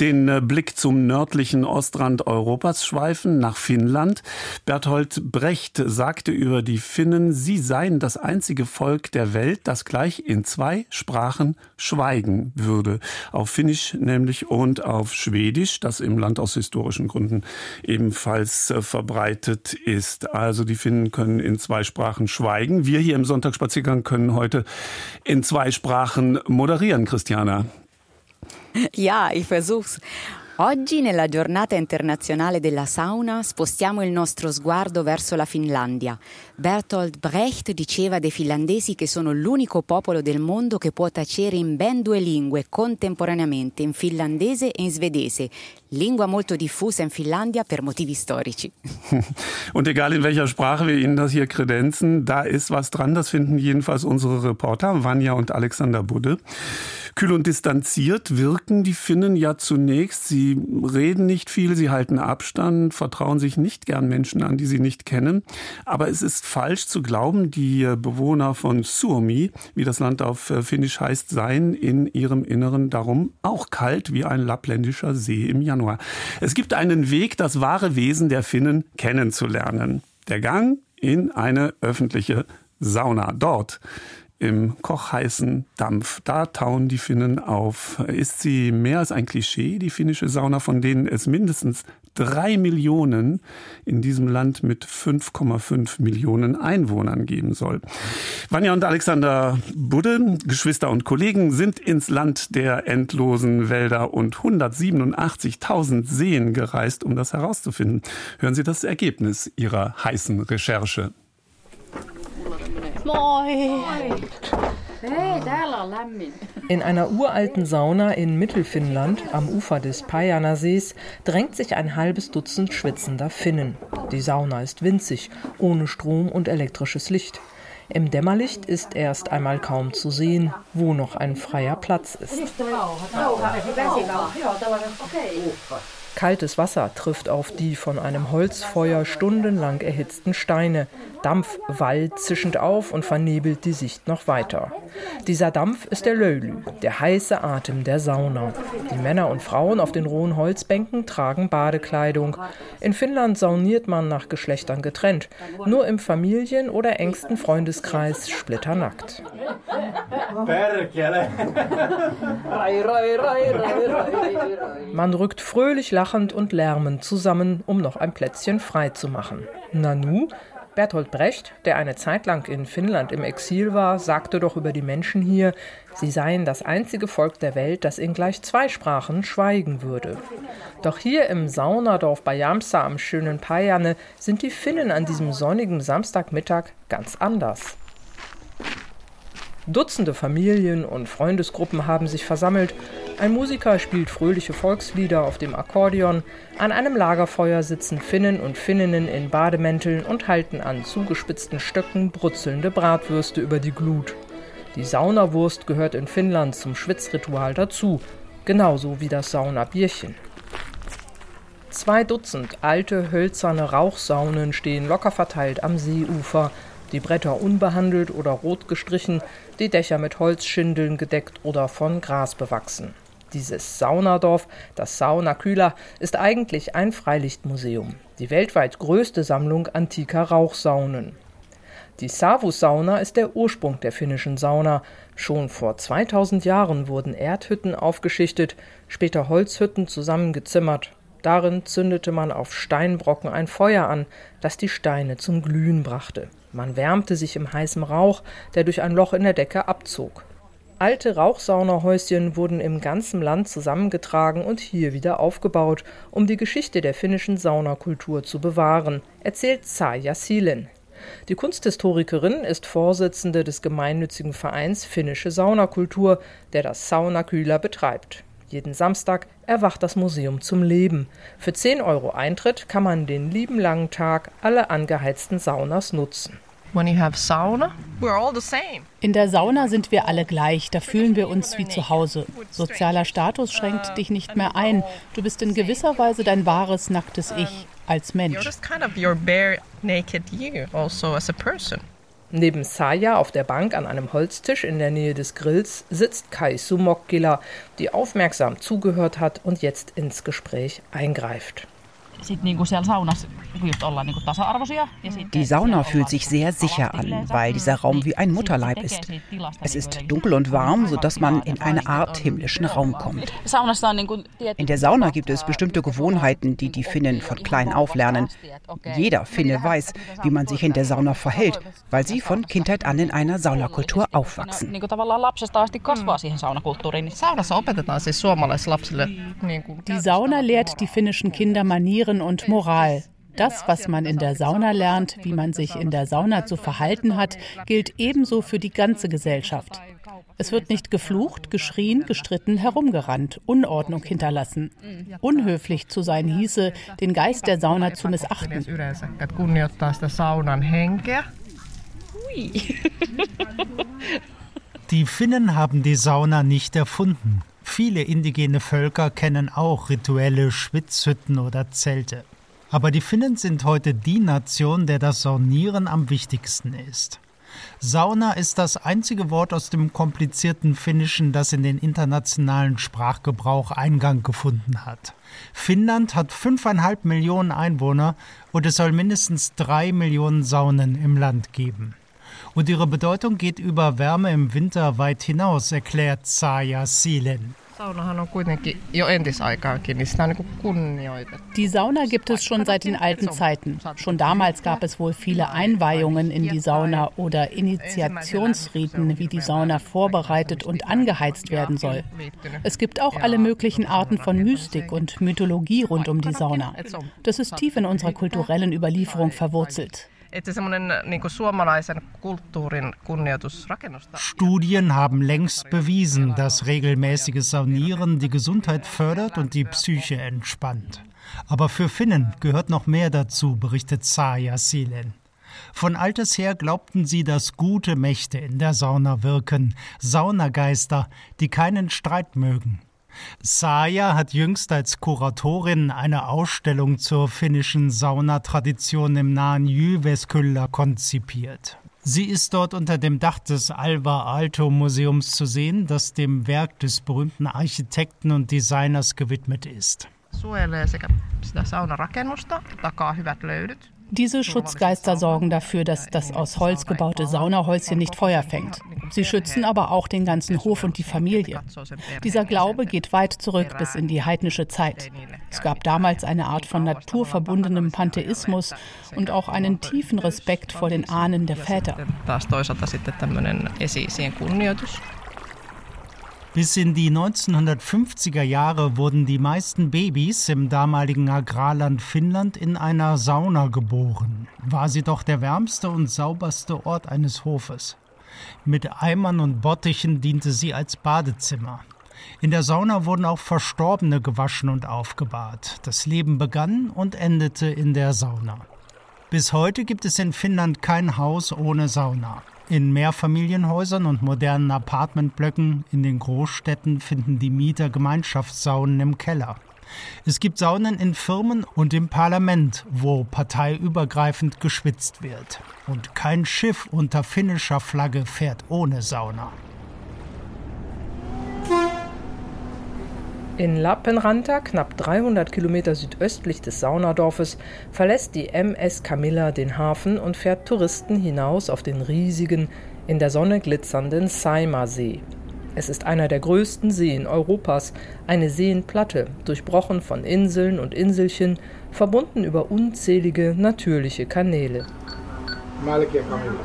den äh, Blick zum nördlichen Ostrand Europas schweifen, nach Finnland. Berthold Brecht sagte über die Finnen, sie seien das einzige Volk der Welt, das gleich in zwei Sprachen schweigen würde. Auf Finnisch nämlich und auf Schwedisch, das im Land aus historischen Gründen ebenfalls äh, verbreitet ist. Also die Finnen können in zwei Sprachen schweigen. Wir hier im Sonntagsspaziergang können heute in zwei Sprachen moderieren, Christiana. Ja, ich versuch's. Oggi, nella giornata internazionale della sauna, spostiamo il nostro sguardo verso la Finlandia. Bertolt Brecht diceva dei finlandesi che sono l'unico popolo del mondo che può tacere in ben due lingue contemporaneamente, in finlandese e in svedese, lingua molto diffusa in Finlandia per motivi storici. Und egal in welcher Sprache wir Ihnen das hier kredenzen, da ist was dran. Das finden jedenfalls unsere Reporter Vanja und Alexander Budde. Kühl und distanziert wirken die Finnen ja zunächst. Sie reden nicht viel, sie halten Abstand, vertrauen sich nicht gern Menschen an, die sie nicht kennen. Aber es ist falsch zu glauben, die Bewohner von Suomi, wie das Land auf Finnisch heißt, seien in ihrem Inneren darum auch kalt wie ein lappländischer See im Januar. Es gibt einen Weg, das wahre Wesen der Finnen kennenzulernen. Der Gang in eine öffentliche Sauna. Dort im kochheißen Dampf. Da tauen die Finnen auf. Ist sie mehr als ein Klischee, die finnische Sauna, von denen es mindestens drei Millionen in diesem Land mit 5,5 Millionen Einwohnern geben soll. Vanja und Alexander Budde, Geschwister und Kollegen, sind ins Land der endlosen Wälder und 187.000 Seen gereist, um das herauszufinden. Hören Sie das Ergebnis Ihrer heißen Recherche. Moi! Hei, täällä on lämmin. In einer uralten Sauna in Mittelfinnland am Ufer des Pajana-Sees drängt sich ein halbes Dutzend schwitzender Finnen. Die Sauna ist winzig, ohne Strom und elektrisches Licht. Im Dämmerlicht ist erst einmal kaum zu sehen, wo noch ein freier Platz ist. Kaltes Wasser trifft auf die von einem Holzfeuer stundenlang erhitzten Steine. Dampf wallt zischend auf und vernebelt die Sicht noch weiter. Dieser Dampf ist der Löylü, der heiße Atem der Sauna. Die Männer und Frauen auf den rohen Holzbänken tragen Badekleidung. In Finnland sauniert man nach Geschlechtern getrennt. Nur im Familien- oder engsten Freundeskreis splitternackt. Man rückt fröhlich lachend und lärmend zusammen, um noch ein Plätzchen frei zu machen. Nanu, Bertolt Brecht, der eine Zeit lang in Finnland im Exil war, sagte doch über die Menschen hier, sie seien das einzige Volk der Welt, das in gleich zwei Sprachen schweigen würde. Doch hier im Saunadorf bei Jamsa am schönen Pajane sind die Finnen an diesem sonnigen Samstagmittag ganz anders. Dutzende Familien und Freundesgruppen haben sich versammelt. Ein Musiker spielt fröhliche Volkslieder auf dem Akkordeon. An einem Lagerfeuer sitzen Finnen und Finninnen in Bademänteln und halten an zugespitzten Stöcken brutzelnde Bratwürste über die Glut. Die Saunawurst gehört in Finnland zum Schwitzritual dazu, genauso wie das Saunabierchen. Zwei Dutzend alte, hölzerne Rauchsaunen stehen locker verteilt am Seeufer, die Bretter unbehandelt oder rot gestrichen, die Dächer mit Holzschindeln gedeckt oder von Gras bewachsen. Dieses Saunadorf, das Sauna Kühler, ist eigentlich ein Freilichtmuseum, die weltweit größte Sammlung antiker Rauchsaunen. Die Savus-Sauna ist der Ursprung der finnischen Sauna. Schon vor 2000 Jahren wurden Erdhütten aufgeschichtet, später Holzhütten zusammengezimmert. Darin zündete man auf Steinbrocken ein Feuer an, das die Steine zum Glühen brachte. Man wärmte sich im heißen Rauch, der durch ein Loch in der Decke abzog. Alte Rauchsaunahäuschen wurden im ganzen Land zusammengetragen und hier wieder aufgebaut, um die Geschichte der finnischen Saunakultur zu bewahren, erzählt Saja Silen. Die Kunsthistorikerin ist Vorsitzende des gemeinnützigen Vereins Finnische Saunakultur, der das Saunakühler betreibt. Jeden Samstag erwacht das Museum zum Leben. Für 10 Euro Eintritt kann man den lieben langen Tag alle angeheizten Saunas nutzen. In der Sauna sind wir alle gleich, da fühlen wir uns wie zu Hause. Sozialer Status schränkt dich nicht mehr ein. Du bist in gewisser Weise dein wahres, nacktes Ich als Mensch. Neben Saya auf der Bank an einem Holztisch in der Nähe des Grills sitzt Kaisu Mokkila, die aufmerksam zugehört hat und jetzt ins Gespräch eingreift. Die Sauna fühlt sich sehr sicher an, weil dieser Raum wie ein Mutterleib ist. Es ist dunkel und warm, sodass man in eine Art himmlischen Raum kommt. In der Sauna gibt es bestimmte Gewohnheiten, die die Finnen von klein auf lernen. Jeder Finne weiß, wie man sich in der Sauna verhält, weil sie von Kindheit an in einer Saunakultur aufwachsen. Die Sauna lehrt die finnischen Kinder Manieren und Moral. Das, was man in der Sauna lernt, wie man sich in der Sauna zu verhalten hat, gilt ebenso für die ganze Gesellschaft. Es wird nicht geflucht, geschrien, gestritten, herumgerannt, Unordnung hinterlassen. Unhöflich zu sein hieße, den Geist der Sauna zu missachten. Die Finnen haben die Sauna nicht erfunden. Viele indigene Völker kennen auch rituelle Schwitzhütten oder Zelte. Aber die Finnen sind heute die Nation, der das Saunieren am wichtigsten ist. Sauna ist das einzige Wort aus dem komplizierten Finnischen, das in den internationalen Sprachgebrauch Eingang gefunden hat. Finnland hat fünfeinhalb Millionen Einwohner und es soll mindestens drei Millionen Saunen im Land geben. Und ihre Bedeutung geht über Wärme im Winter weit hinaus, erklärt Saja Silen. Die Sauna gibt es schon seit den alten Zeiten. Schon damals gab es wohl viele Einweihungen in die Sauna oder Initiationsriten, wie die Sauna vorbereitet und angeheizt werden soll. Es gibt auch alle möglichen Arten von Mystik und Mythologie rund um die Sauna. Das ist tief in unserer kulturellen Überlieferung verwurzelt. Studien haben längst bewiesen, dass regelmäßiges Saunieren die Gesundheit fördert und die Psyche entspannt. Aber für Finnen gehört noch mehr dazu, berichtet Saja Silen. Von alters her glaubten sie, dass gute Mächte in der Sauna wirken, Saunageister, die keinen Streit mögen. Saja hat jüngst als Kuratorin eine Ausstellung zur finnischen Saunatradition im nahen Jyväskylä konzipiert. Sie ist dort unter dem Dach des Alvar Aalto Museums zu sehen, das dem Werk des berühmten Architekten und Designers gewidmet ist. Suojelee sekä sitä saunarakennusta, takaa hyvät löydyt, diese Schutzgeister sorgen dafür, dass das aus Holz gebaute Saunahäuschen nicht Feuer fängt. Sie schützen aber auch den ganzen Hof und die Familie. Dieser Glaube geht weit zurück bis in die heidnische Zeit. Es gab damals eine Art von naturverbundenem Pantheismus und auch einen tiefen Respekt vor den Ahnen der Väter. Bis in die 1950er Jahre wurden die meisten Babys im damaligen Agrarland Finnland in einer Sauna geboren. War sie doch der wärmste und sauberste Ort eines Hofes. Mit Eimern und Bottichen diente sie als Badezimmer. In der Sauna wurden auch Verstorbene gewaschen und aufgebahrt. Das Leben begann und endete in der Sauna. Bis heute gibt es in Finnland kein Haus ohne Sauna. In Mehrfamilienhäusern und modernen Apartmentblöcken in den Großstädten finden die Mieter Gemeinschaftssaunen im Keller. Es gibt Saunen in Firmen und im Parlament, wo parteiübergreifend geschwitzt wird. Und kein Schiff unter finnischer Flagge fährt ohne Sauna. In Lappenranta, knapp 300 Kilometer südöstlich des Saunadorfes, verlässt die MS Camilla den Hafen und fährt Touristen hinaus auf den riesigen, in der Sonne glitzernden Saimaa-See. Es ist einer der größten Seen Europas, eine Seenplatte, durchbrochen von Inseln und Inselchen, verbunden über unzählige natürliche Kanäle. Malkia Camilla.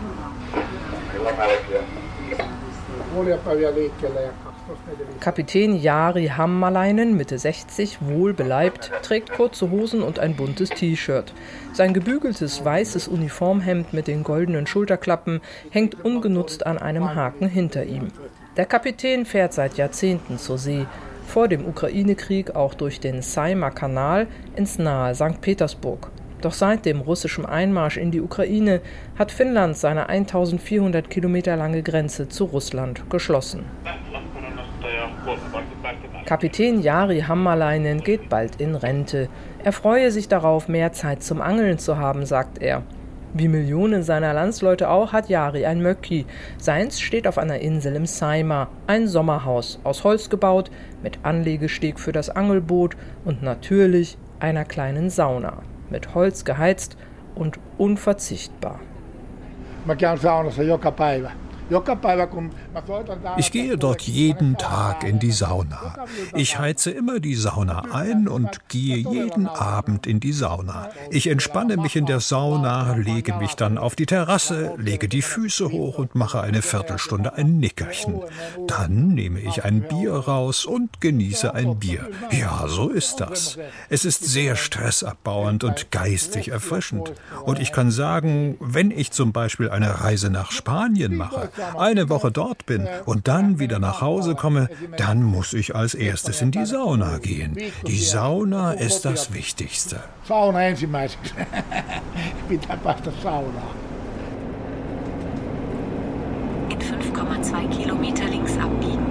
Kapitän Jari Hammalainen, Mitte 60, wohlbeleibt, trägt kurze Hosen und ein buntes T-Shirt. Sein gebügeltes weißes Uniformhemd mit den goldenen Schulterklappen hängt ungenutzt an einem Haken hinter ihm. Der Kapitän fährt seit Jahrzehnten zur See, vor dem Ukraine-Krieg auch durch den Saimaa-Kanal ins nahe St. Petersburg. Doch seit dem russischen Einmarsch in die Ukraine hat Finnland seine 1400 Kilometer lange Grenze zu Russland geschlossen. Kapitän Jari Hammalainen geht bald in Rente. Er freue sich darauf, mehr Zeit zum Angeln zu haben, sagt er. Wie Millionen seiner Landsleute auch hat Jari ein Möcki. Seins steht auf einer Insel im Saimaa, ein Sommerhaus, aus Holz gebaut, mit Anlegesteg für das Angelboot und natürlich einer kleinen Sauna mit Holz geheizt und unverzichtbar. Ich gehe dort jeden Tag in die Sauna. Ich heize immer die Sauna ein und gehe jeden Abend in die Sauna. Ich entspanne mich in der Sauna, lege mich dann auf die Terrasse, lege die Füße hoch und mache eine Viertelstunde ein Nickerchen. Dann nehme ich ein Bier raus und genieße ein Bier. Ja, so ist das. Es ist sehr stressabbauend und geistig erfrischend. Und ich kann sagen, wenn ich zum Beispiel eine Reise nach Spanien mache, eine Woche dort bin und dann wieder nach Hause komme, dann muss ich als erstes in die Sauna gehen. Die Sauna ist das Wichtigste. Sauna ensimmäiseksi. Pitää päästä saunaan. In 5,2 Kilometer links abbiegen.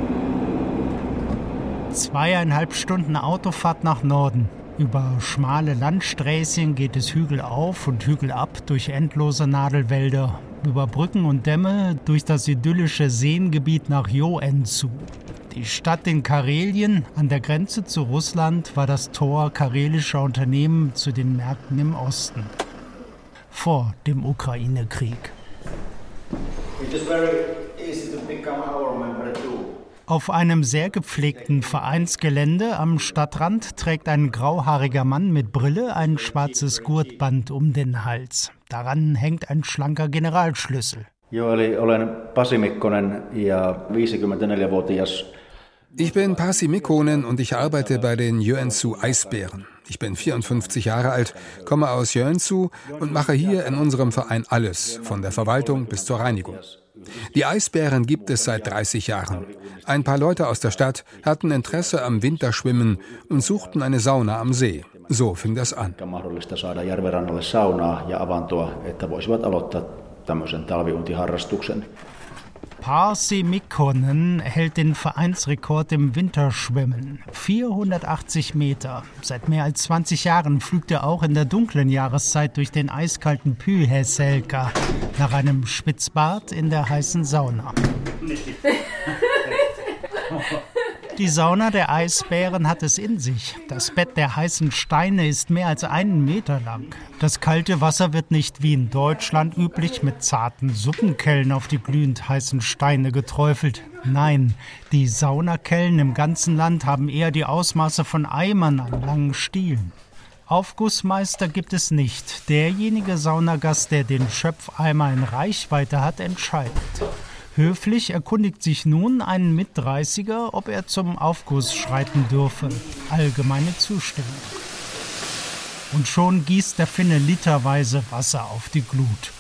Zweieinhalb Stunden Autofahrt nach Norden. Über schmale Landsträßchen geht es Hügel auf und Hügel ab durch endlose Nadelwälder, über Brücken und Dämme durch das idyllische Seengebiet nach Joensuu. Die Stadt in Karelien an der Grenze zu Russland war das Tor karelischer Unternehmen zu den Märkten im Osten. Vor dem Ukraine-Krieg. Auf einem sehr gepflegten Vereinsgelände am Stadtrand trägt ein grauhaariger Mann mit Brille ein schwarzes Gurtband um den Hals. Daran hängt ein schlanker Generalschlüssel. Joo, eli olen Pasi Mikkonen ja 54-vuotias Ich bin Pasi Mikkonen und ich arbeite bei den Joensuu Eisbären. Ich bin 54 Jahre alt, komme aus Joensuu und mache hier in unserem Verein alles, von der Verwaltung bis zur Reinigung. Die Eisbären gibt es seit 30 Jahren. Ein paar Leute aus der Stadt hatten Interesse am Winterschwimmen und suchten eine Sauna am See. So fing das an. Pasi Mikkonen hält den Vereinsrekord im Winterschwimmen. 480 Meter. Seit mehr als 20 Jahren pflügt er auch in der dunklen Jahreszeit durch den eiskalten Pyhäselka nach einem Spitzbad in der heißen Sauna. Die Sauna der Eisbären hat es in sich. Das Bett der heißen Steine ist mehr als einen Meter lang. Das kalte Wasser wird nicht wie in Deutschland üblich mit zarten Suppenkellen auf die glühend heißen Steine geträufelt. Nein, die Saunakellen im ganzen Land haben eher die Ausmaße von Eimern an langen Stielen. Aufgussmeister gibt es nicht. Derjenige Saunagast, der den Schöpfeimer in Reichweite hat, entscheidet. Höflich erkundigt sich nun ein Mitdreißiger, ob er zum Aufguss schreiten dürfe. Allgemeine Zustimmung. Und schon gießt der Finne literweise Wasser auf die Glut.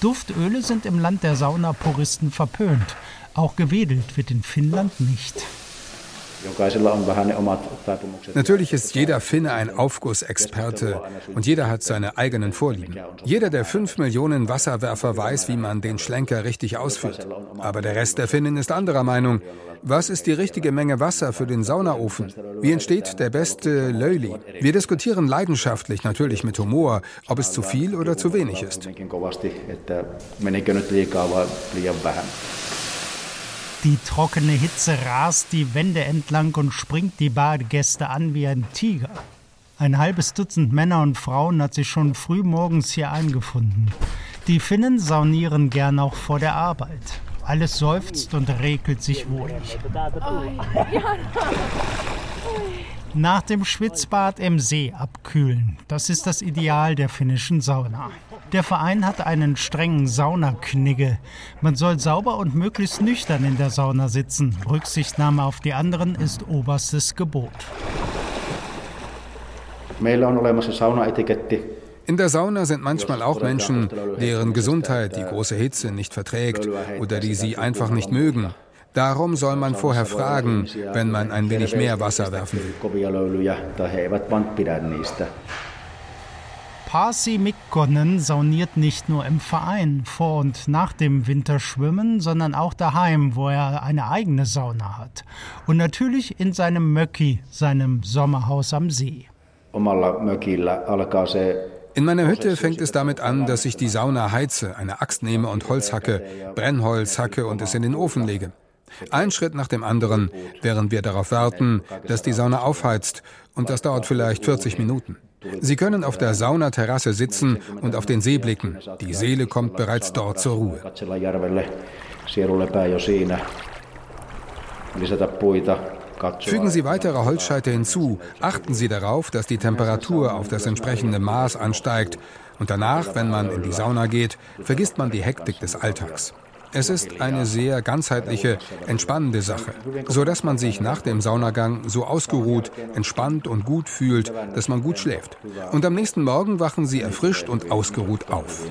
Duftöle sind im Land der Saunapuristen verpönt. Auch gewedelt wird in Finnland nicht. Jokaisella on vähän ne omat taipumukset. Natürlich ist jeder Finne ein Aufgussexperte und jeder hat seine eigenen Vorlieben. Jeder der fünf Millionen Wasserwerfer weiß, wie man den Schlenker richtig ausführt. Aber der Rest der Finnen ist anderer Meinung. Was ist die richtige Menge Wasser für den Saunaofen? Wie entsteht der beste Löli? Wir diskutieren leidenschaftlich, natürlich mit Humor, ob es zu viel oder zu wenig ist. Die trockene Hitze rast die Wände entlang und springt die Badegäste an wie ein Tiger. Ein halbes Dutzend Männer und Frauen hat sich schon früh morgens hier eingefunden. Die Finnen saunieren gern auch vor der Arbeit. Alles seufzt und regelt sich wohlig. Nach dem Schwitzbad im See abkühlen. Das ist das Ideal der finnischen Sauna. Der Verein hat einen strengen Saunaknigge. Man soll sauber und möglichst nüchtern in der Sauna sitzen. Rücksichtnahme auf die anderen ist oberstes Gebot. Meillä on olemassa saunaetiketti. In der Sauna sind manchmal auch Menschen, deren Gesundheit die große Hitze nicht verträgt oder die sie einfach nicht mögen. Darum soll man vorher fragen, wenn man ein wenig mehr Wasser werfen will. Pasi Mikkonen sauniert nicht nur im Verein vor und nach dem Winterschwimmen, sondern auch daheim, wo er eine eigene Sauna hat. Und natürlich in seinem Möcki, seinem Sommerhaus am See. In meiner Hütte fängt es damit an, dass ich die Sauna heize, eine Axt nehme und Holz hacke, Brennholz hacke und es in den Ofen lege. Ein Schritt nach dem anderen, während wir darauf warten, dass die Sauna aufheizt. Und das dauert vielleicht 40 Minuten. Sie können auf der Saunaterrasse sitzen und auf den See blicken. Die Seele kommt bereits dort zur Ruhe. Fügen Sie weitere Holzscheite hinzu, achten Sie darauf, dass die Temperatur auf das entsprechende Maß ansteigt. Und danach, wenn man in die Sauna geht, vergisst man die Hektik des Alltags. Es ist eine sehr ganzheitliche, entspannende Sache, so dass man sich nach dem Saunagang so ausgeruht, entspannt und gut fühlt, dass man gut schläft. Und am nächsten Morgen wachen sie erfrischt und ausgeruht auf.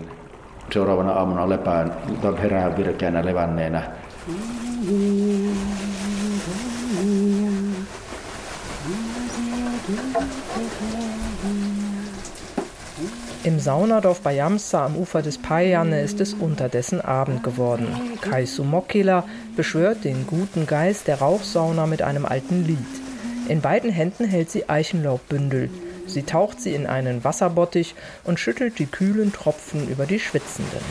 Seuraavana aamuna lepään, herää virkeänä levänneena. Im Saunadorf bei Jamsa am Ufer des Paianne ist es unterdessen Abend geworden. Kaisu Mokila beschwört den guten Geist der Rauchsauna mit einem alten Lied. In beiden Händen hält sie Eichenlaubbündel. Sie taucht sie in einen Wasserbottich und schüttelt die kühlen Tropfen über die Schwitzenden.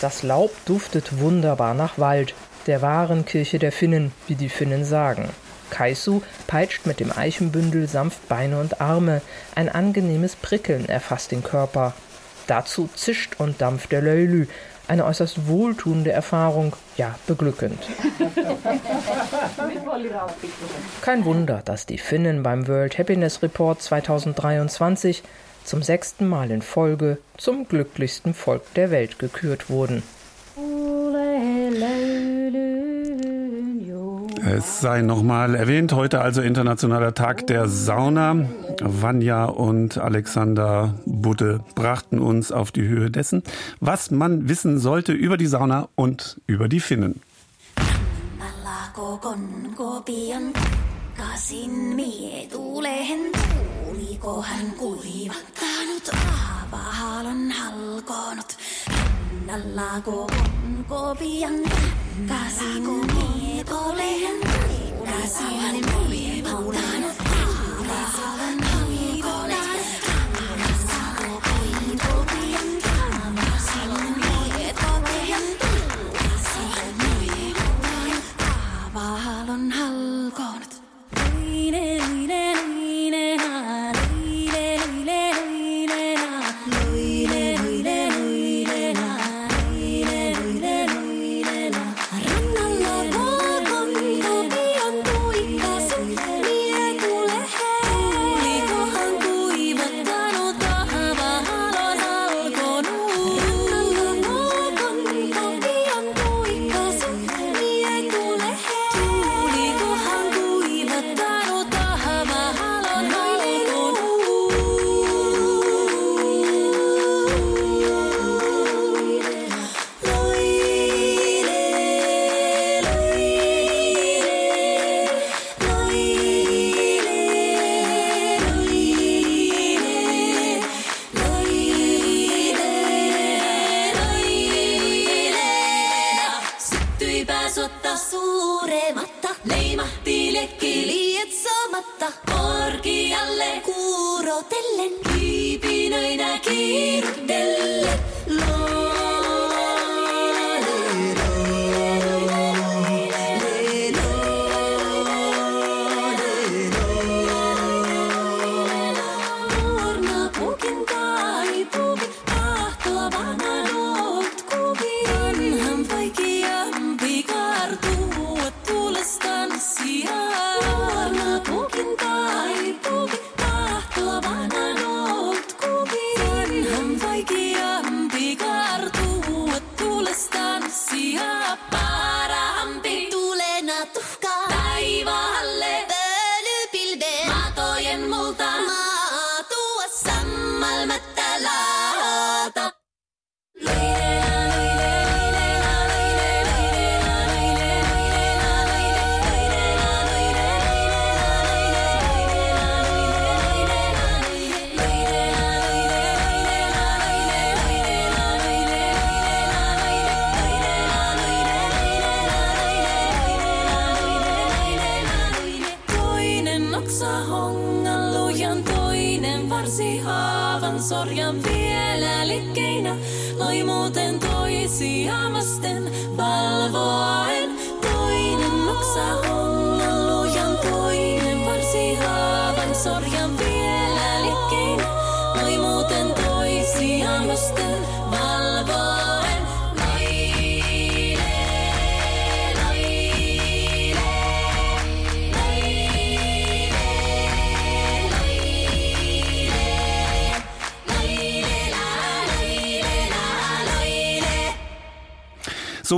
Das Laub duftet wunderbar nach Wald, der wahren Kirche der Finnen, wie die Finnen sagen. Kaisu peitscht mit dem Eichenbündel sanft Beine und Arme. Ein angenehmes Prickeln erfasst den Körper. Dazu zischt und dampft der Löylü. Eine äußerst wohltuende Erfahrung, ja, beglückend. Kein Wunder, dass die Finnen beim World Happiness Report 2023 zum sechsten Mal in Folge zum glücklichsten Volk der Welt gekürt wurden. Es sei nochmal erwähnt, heute also Internationaler Tag der Sauna. Vanja und Alexander Budde brachten uns auf die Höhe dessen, was man wissen sollte über die Sauna und über die Finnen. Casa con miedo lento, casa con miedo lento,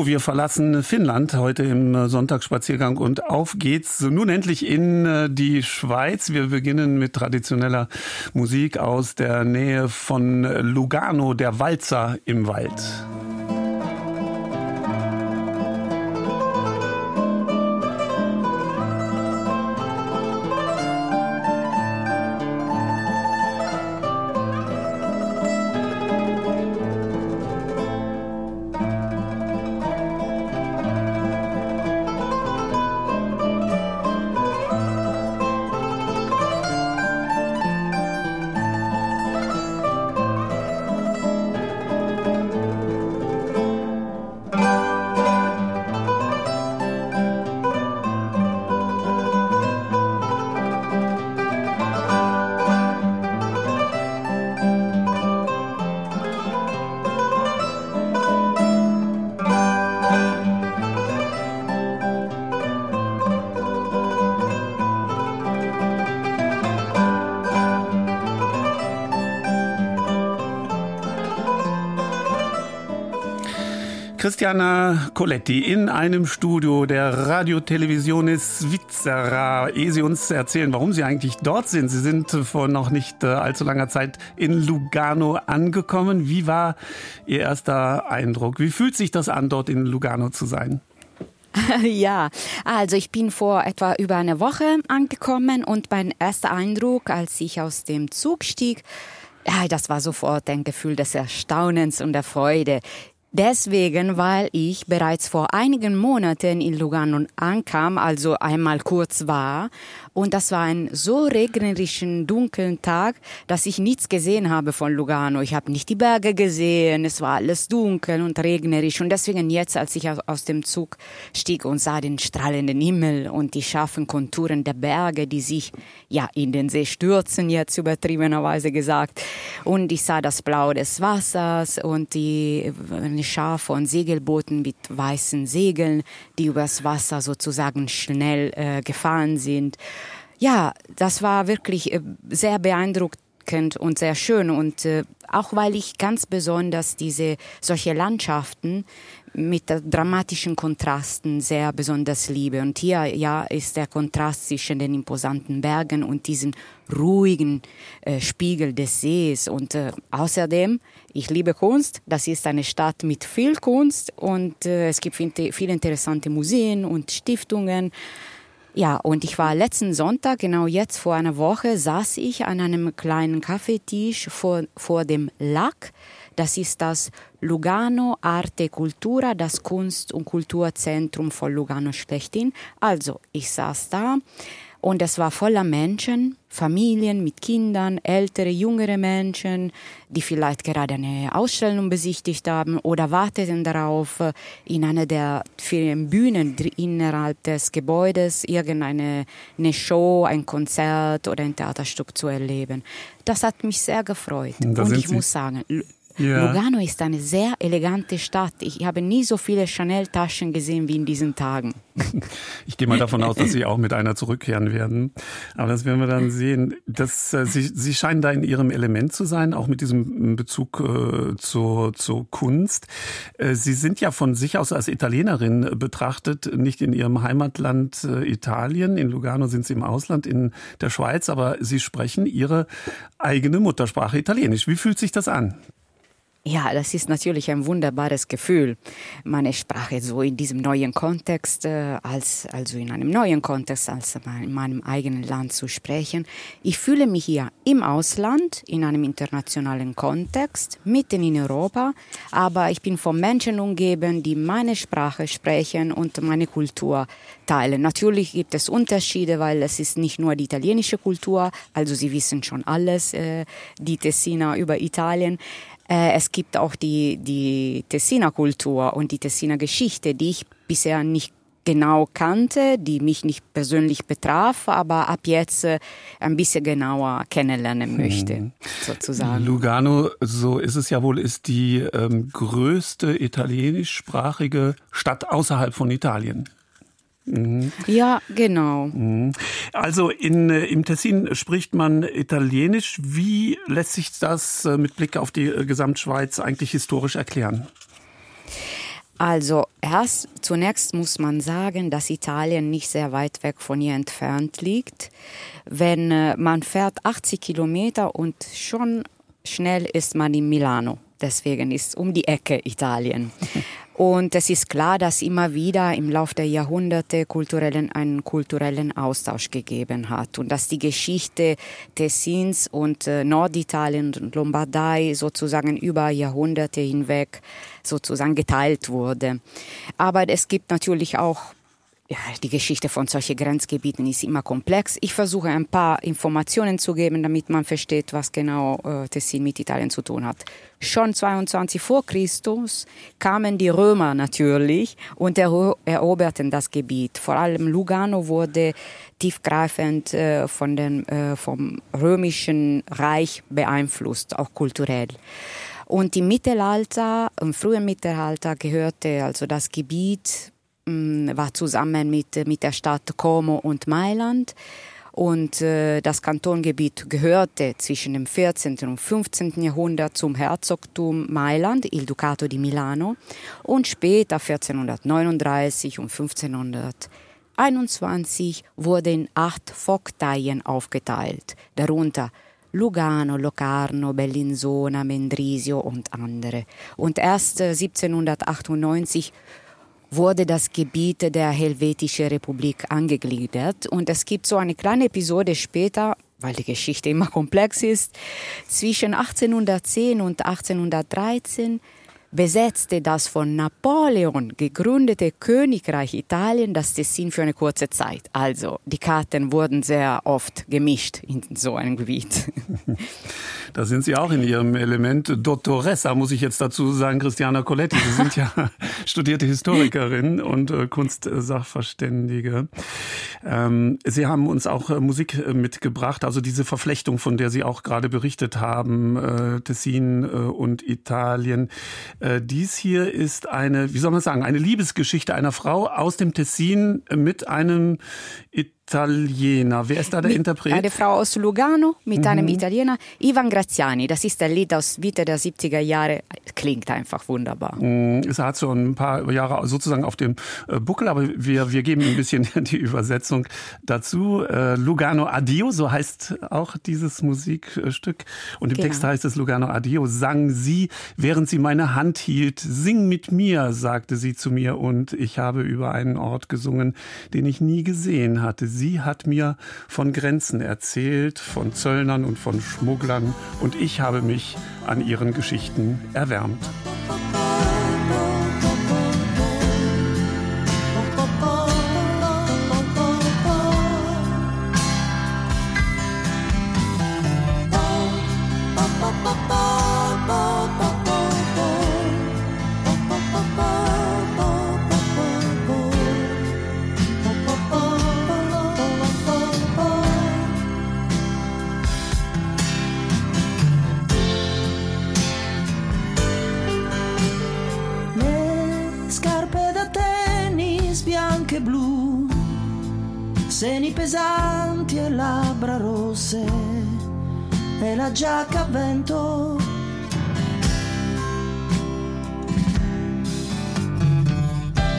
wir verlassen Finnland heute im äh, Sonntagsspaziergang und auf geht's nun endlich in äh, die Schweiz. Wir beginnen mit traditioneller Musik aus der Nähe von Lugano, der Walzer im Wald. Christiana Coletti in einem Studio der Radiotelevisione Svizzera. Ehe Sie uns erzählen, warum Sie eigentlich dort sind. Sie sind vor noch nicht äh, allzu langer Zeit in Lugano angekommen. Wie war Ihr erster Eindruck? Wie fühlt sich das an, dort in Lugano zu sein? ja, also ich bin vor etwa über einer Woche angekommen und mein erster Eindruck, als ich aus dem Zug stieg, ja, das war sofort ein Gefühl des Erstaunens und der Freude. Deswegen, weil ich bereits vor einigen Monaten in Lugano ankam, also einmal kurz war. Und das war ein so regnerischen, dunklen Tag, dass ich nichts gesehen habe von Lugano. Ich habe nicht die Berge gesehen, es war alles dunkel und regnerisch. Und deswegen jetzt, als ich aus dem Zug stieg und sah den strahlenden Himmel und die scharfen Konturen der Berge, die sich ja in den See stürzen, jetzt übertriebenerweise gesagt. Und ich sah das Blau des Wassers und die Schar von Segelbooten mit weißen Segeln, die übers Wasser sozusagen schnell äh, gefahren sind. Ja, das war wirklich äh, sehr beeindruckend und sehr schön und äh, auch weil ich ganz besonders diese solche Landschaften mit dramatischen Kontrasten sehr besonders liebe. Und hier ja ist der Kontrast zwischen den imposanten Bergen und diesen ruhigen äh, Spiegel des Sees. Und äh, außerdem, ich liebe Kunst. Das ist eine Stadt mit viel Kunst und äh, es gibt viele interessante Museen und Stiftungen. Ja, und ich war letzten Sonntag, genau jetzt vor einer Woche, saß ich an einem kleinen Kaffeetisch vor, vor dem LAC. Das ist das Lugano Arte Cultura, das Kunst- und Kulturzentrum von Lugano schlechthin. Also, ich saß da und es war voller Menschen, Familien mit Kindern, ältere, jüngere Menschen, die vielleicht gerade eine Ausstellung besichtigt haben oder warteten darauf, in einer der vielen Bühnen innerhalb des Gebäudes irgendeine eine Show, ein Konzert oder ein Theaterstück zu erleben. Das hat mich sehr gefreut. Und ich Sie- muss sagen, Ja. Lugano ist eine sehr elegante Stadt. Ich habe nie so viele Chanel-Taschen gesehen wie in diesen Tagen. Ich gehe mal davon aus, dass Sie auch mit einer zurückkehren werden. Aber das werden wir dann sehen. Das, äh, Sie, Sie scheinen da in Ihrem Element zu sein, auch mit diesem Bezug äh, zur, zur Kunst. Äh, Sie sind ja von sich aus als Italienerin betrachtet, nicht in Ihrem Heimatland äh, Italien. In Lugano sind Sie im Ausland, in der Schweiz, aber Sie sprechen Ihre eigene Muttersprache Italienisch. Wie fühlt sich das an? Ja, das ist natürlich ein wunderbares Gefühl, meine Sprache so in diesem neuen Kontext, äh, als, also in einem neuen Kontext, als in meinem eigenen Land zu sprechen. Ich fühle mich hier im Ausland, in einem internationalen Kontext, mitten in Europa, aber ich bin von Menschen umgeben, die meine Sprache sprechen und meine Kultur teilen. Natürlich gibt es Unterschiede, weil es ist nicht nur die italienische Kultur, also Sie wissen schon alles, äh, die Tessiner über Italien. Äh, es gibt auch die, die Tessiner Kultur und die Tessiner Geschichte, die ich bisher nicht genau kannte, die mich nicht persönlich betraf, aber ab jetzt äh, ein bisschen genauer kennenlernen möchte, Mhm. sozusagen. Lugano, so ist es ja wohl, ist die ähm, größte italienischsprachige Stadt außerhalb von Italien. Mhm. Ja, genau. Mhm. Also in, äh, im Tessin spricht man Italienisch. Wie lässt sich das äh, mit Blick auf die äh, Gesamtschweiz eigentlich historisch erklären? Also erst zunächst muss man sagen, dass Italien nicht sehr weit weg von hier entfernt liegt. Wenn man fährt 80 Kilometer und schon schnell ist man in Milano. Deswegen ist um die Ecke Italien. Und es ist klar, dass immer wieder im Laufe der Jahrhunderte kulturellen, einen kulturellen Austausch gegeben hat und dass die Geschichte Tessins und äh, Norditalien und Lombardei sozusagen über Jahrhunderte hinweg sozusagen geteilt wurde. Aber es gibt natürlich auch ja, die Geschichte von solchen Grenzgebieten ist immer komplex. Ich versuche ein paar Informationen zu geben, damit man versteht, was genau äh, Tessin mit Italien zu tun hat. Schon 22 vor Christus kamen die Römer natürlich und ero eroberten das Gebiet. Vor allem Lugano wurde tiefgreifend äh, von dem, äh, vom römischen Reich beeinflusst, auch kulturell. Und im Mittelalter, im frühen Mittelalter gehörte also das Gebiet war zusammen mit, mit der Stadt Como und Mailand. Und äh, das Kantongebiet gehörte zwischen dem 14. und 15. Jahrhundert zum Herzogtum Mailand, il Ducato di Milano, und später 1439 und 1521 wurde in acht Vogteien aufgeteilt, darunter Lugano, Locarno, Bellinzona, Mendrisio und andere. Und erst äh, 1798 wurde das Gebiet der Helvetischen Republik angegliedert. Und es gibt so eine kleine Episode später, weil die Geschichte immer komplex ist, zwischen 1810 und 1813 besetzte das von Napoleon gegründete Königreich Italien das Tessin für eine kurze Zeit. Also die Karten wurden sehr oft gemischt in so einem Gebiet. Da sind Sie auch in Ihrem Element. Dottoressa, muss ich jetzt dazu sagen, Christiana Coletti. Sie sind ja studierte Historikerin und äh, Kunstsachverständige. Ähm, Sie haben uns auch äh, Musik äh, mitgebracht, also diese Verflechtung, von der Sie auch gerade berichtet haben, Tessin und Italien. Äh, dies hier ist eine, wie soll man sagen, eine Liebesgeschichte einer Frau aus dem Tessin mit einem Italiener. Wer ist da der Interpret? Eine Frau aus Lugano mit Mhm. einem Italiener, Ivan Graziani. Das ist ein Lied aus Mitte der 70er Jahre. Klingt einfach wunderbar. Mm, Es hat so ein paar Jahre sozusagen auf dem äh, Buckel, aber wir, wir geben ein bisschen die Übersetzung dazu. Äh, Lugano Adio, so heißt auch dieses Musikstück. Und im Genau. Text heißt es Lugano Adio, sang sie, während sie meine Hand hielt. Sing mit mir, sagte sie zu mir. Und ich habe über einen Ort gesungen, den ich nie gesehen hatte. Sie hat mir von Grenzen erzählt, von Zöllnern und von Schmugglern. Und ich habe mich an ihren Geschichten erwärmt. E giacca a vento.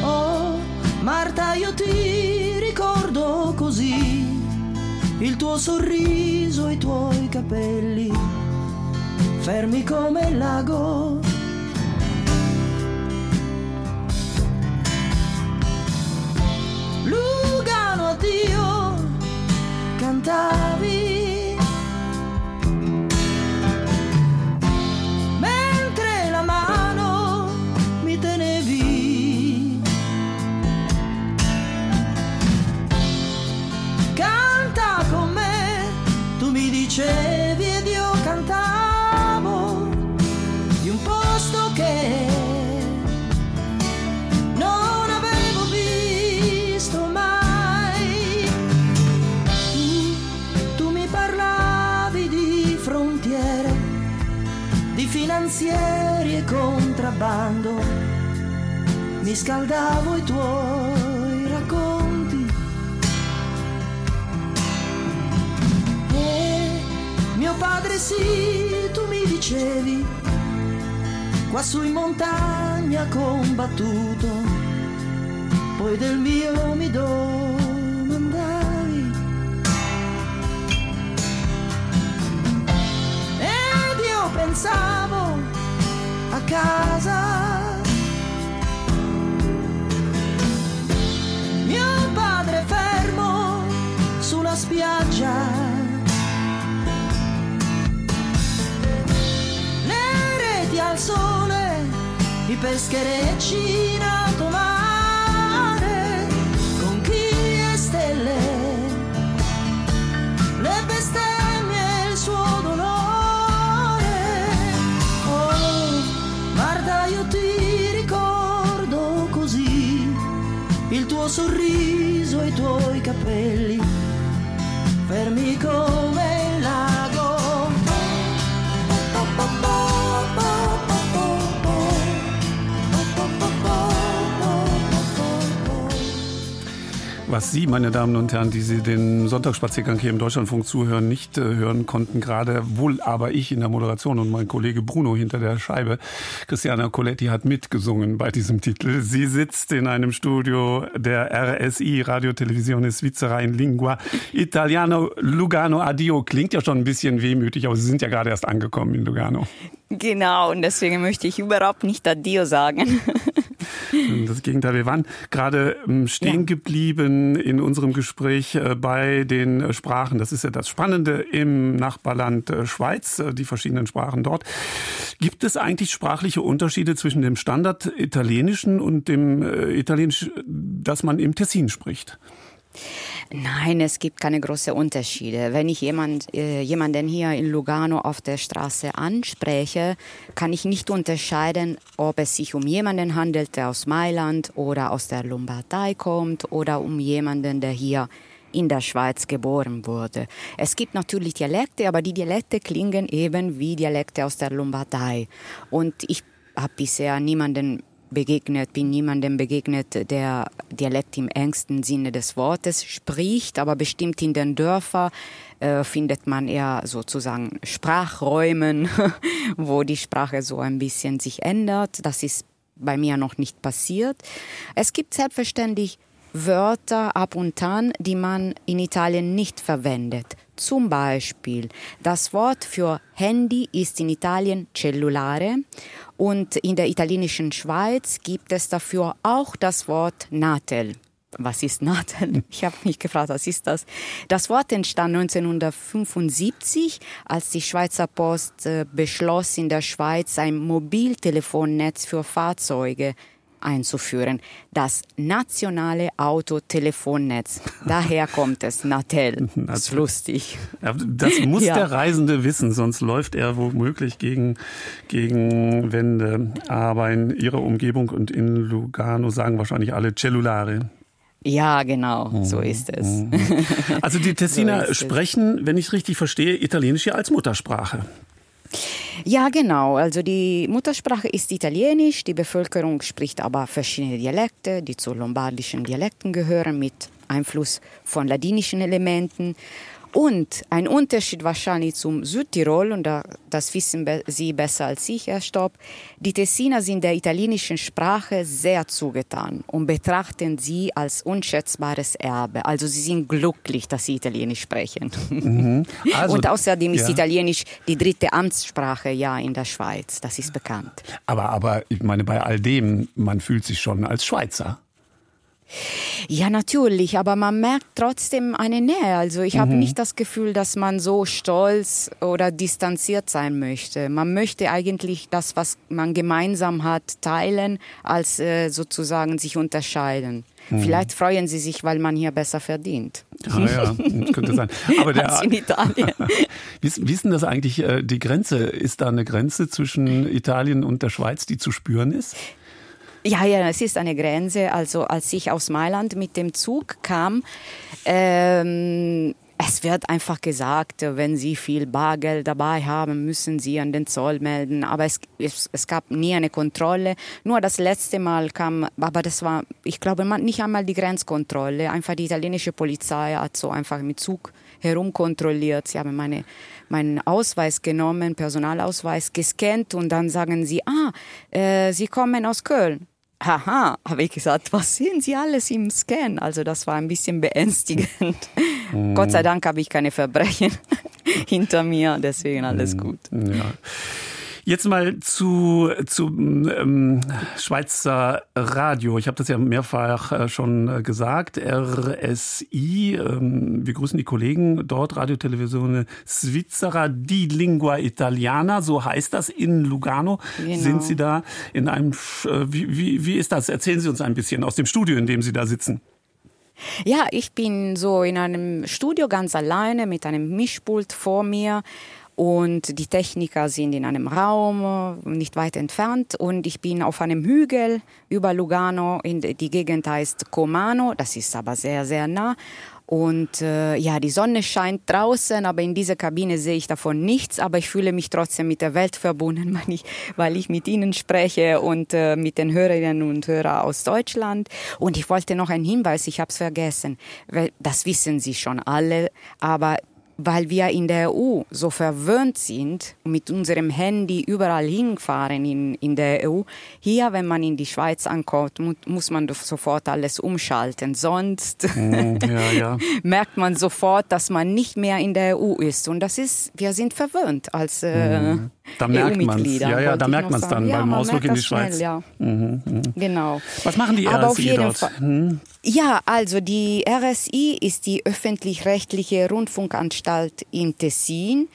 Oh, Marta, io ti ricordo così, il tuo sorriso, i tuoi capelli, fermi come il lago. Lugano addio, cantavi. Bando, mi scaldavo i tuoi racconti. E mio padre sì, tu mi dicevi, qua in montagna combattuto, poi del mio mi domandavi. esquerete meine Damen und Herren, die Sie den Sonntagsspaziergang hier im Deutschlandfunk zuhören, nicht äh, hören konnten, gerade wohl aber ich in der Moderation und mein Kollege Bruno hinter der Scheibe, Christiana Coletti hat mitgesungen bei diesem Titel. Sie sitzt in einem Studio der RSI, Radio Televisione Svizzera in Lingua Italiano Lugano Adio. Klingt ja schon ein bisschen wehmütig, aber Sie sind ja gerade erst angekommen in Lugano. Genau, und deswegen möchte ich überhaupt nicht Addio sagen. Das Gegenteil. Wir waren gerade ähm, stehen geblieben in unserem Gespräch äh, bei den äh, Sprachen. Das ist ja das Spannende im Nachbarland äh, Schweiz, die verschiedenen Sprachen dort. Gibt es eigentlich sprachliche Unterschiede zwischen dem Standard Italienischen und dem Italienisch, das man im Tessin spricht? Nein, es gibt keine großen Unterschiede. Wenn ich jemand, äh, jemanden hier in Lugano auf der Straße anspreche, kann ich nicht unterscheiden, ob es sich um jemanden handelt, der aus Mailand oder aus der Lombardei kommt oder um jemanden, der hier in der Schweiz geboren wurde. Es gibt natürlich Dialekte, aber die Dialekte klingen eben wie Dialekte aus der Lombardei. Und ich habe bisher niemanden begegnet, bin niemandem begegnet, der Dialekt im engsten Sinne des Wortes spricht, aber bestimmt in den Dörfern äh, findet man eher sozusagen Sprachräumen, wo die Sprache so ein bisschen sich ändert. Das ist bei mir noch nicht passiert. Es gibt selbstverständlich Wörter ab und an, die man in Italien nicht verwendet. Zum Beispiel das Wort für Handy ist in Italien cellulare und in der italienischen Schweiz gibt es dafür auch das Wort Natel. Was ist Natel? Ich habe mich gefragt, was ist das? Das Wort entstand 1975, als die Schweizer Post äh, beschloss, in der Schweiz ein Mobiltelefonnetz für Fahrzeuge einzuführen. Das nationale Autotelefonnetz. Daher kommt es, Natel. Das ist lustig. Das muss Ja. der Reisende wissen, sonst läuft er womöglich gegen, gegen Wände. Aber in Ihrer Umgebung und in Lugano sagen wahrscheinlich alle Cellulare. Ja, genau, so ist es. Also die Tessiner So sprechen, wenn ich es richtig verstehe, Italienisch ja als Muttersprache. Ja, genau. Also die Muttersprache ist Italienisch, die Bevölkerung spricht aber verschiedene Dialekte, die zu lombardischen Dialekten gehören, mit Einfluss von ladinischen Elementen. Und ein Unterschied wahrscheinlich zum Südtirol, und da, das wissen Sie besser als ich, Herr Stopp, die Tessiner sind der italienischen Sprache sehr zugetan und betrachten sie als unschätzbares Erbe. Also sie sind glücklich, dass sie Italienisch sprechen. Mhm. Also, und außerdem ist ja. Italienisch die dritte Amtssprache ja in der Schweiz. Das ist bekannt. Aber, aber ich meine, bei all dem, man fühlt sich schon als Schweizer. Ja, natürlich, aber man merkt trotzdem eine Nähe. Also ich habe Mhm. nicht das Gefühl, dass man so stolz oder distanziert sein möchte. Man möchte eigentlich das, was man gemeinsam hat, teilen, als äh, sozusagen sich unterscheiden. Mhm. Vielleicht freuen sie sich, weil man hier besser verdient. Ah, ja, könnte sein. Aber der, Als in Italien. wie, ist, wie ist denn das eigentlich, äh, die Grenze? Ist da eine Grenze zwischen Italien und der Schweiz, die zu spüren ist? Ja, ja, es ist eine Grenze. Also als ich aus Mailand mit dem Zug kam, ähm, es wird einfach gesagt, wenn Sie viel Bargeld dabei haben, müssen Sie an den Zoll melden. Aber es, es, es gab nie eine Kontrolle. Nur das letzte Mal kam, aber das war, ich glaube, nicht einmal die Grenzkontrolle. Einfach die italienische Polizei hat so einfach mit Zug herumkontrolliert. Sie haben meine, meinen Ausweis genommen, Personalausweis gescannt und dann sagen sie, ah, äh, Sie kommen aus Köln. Haha, habe ich gesagt, was sehen Sie alles im Scan? Also das war ein bisschen beängstigend. Mhm. Gott sei Dank habe ich keine Verbrechen hinter mir, deswegen alles Mhm. gut. Ja. Jetzt mal zu, zu ähm, Schweizer Radio. Ich habe das ja mehrfach äh, schon äh, gesagt. RSI, ähm, wir grüßen die Kollegen dort, Radiotelevisione Svizzera di Lingua Italiana, so heißt das in Lugano. Genau. Sind Sie da in einem, äh, wie, wie, wie ist das? Erzählen Sie uns ein bisschen aus dem Studio, in dem Sie da sitzen. Ja, ich bin so in einem Studio ganz alleine mit einem Mischpult vor mir und die Techniker sind in einem Raum nicht weit entfernt und ich bin auf einem Hügel über Lugano. In, die Gegend heißt Comano, das ist aber sehr, sehr nah. Und äh, ja, die Sonne scheint draußen, aber in dieser Kabine sehe ich davon nichts. Aber ich fühle mich trotzdem mit der Welt verbunden, weil ich, weil ich mit Ihnen spreche und äh, mit den Hörerinnen und Hörern aus Deutschland. Und ich wollte noch einen Hinweis, ich habe es vergessen. Das wissen Sie schon alle, aber weil wir in der EU so verwöhnt sind mit unserem Handy überall hinfahren in, in der EU, hier, wenn man in die Schweiz ankommt, mu muss man sofort alles umschalten. Sonst Mhm, ja, ja. merkt man sofort, dass man nicht mehr in der EU ist. Und das ist, wir sind verwöhnt als äh, Mhm. Da merkt man's. EU-Mitglieder. Ja, ja, da merkt man's sagen. dann ja, beim man Ausflug in die das schnell, Schweiz. Ja. Mhm, mhm. Genau. Was machen die Aber auf RSI jeden dort? Fall- Hm? Ja, also die RSI ist die öffentlich-rechtliche Rundfunkanstalt im Tessin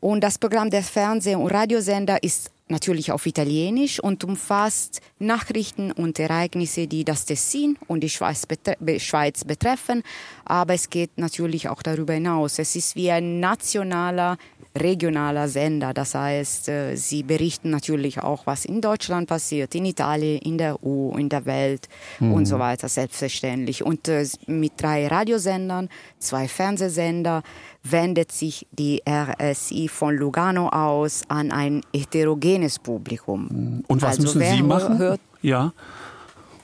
und das Programm der Fernseh- und Radiosender ist natürlich auf Italienisch und umfasst Nachrichten und Ereignisse, die das Tessin und die Schweiz, betre be- Schweiz betreffen, aber es geht natürlich auch darüber hinaus. Es ist wie ein nationaler regionaler Sender. Das heißt, äh, sie berichten natürlich auch, was in Deutschland passiert, in Italien, in der EU, in der Welt Mhm. und so weiter, selbstverständlich. Und äh, mit drei Radiosendern, zwei Fernsehsender wendet sich die RSI von Lugano aus an ein heterogenes Publikum. Und was Also müssen Sie machen? Hört, ja.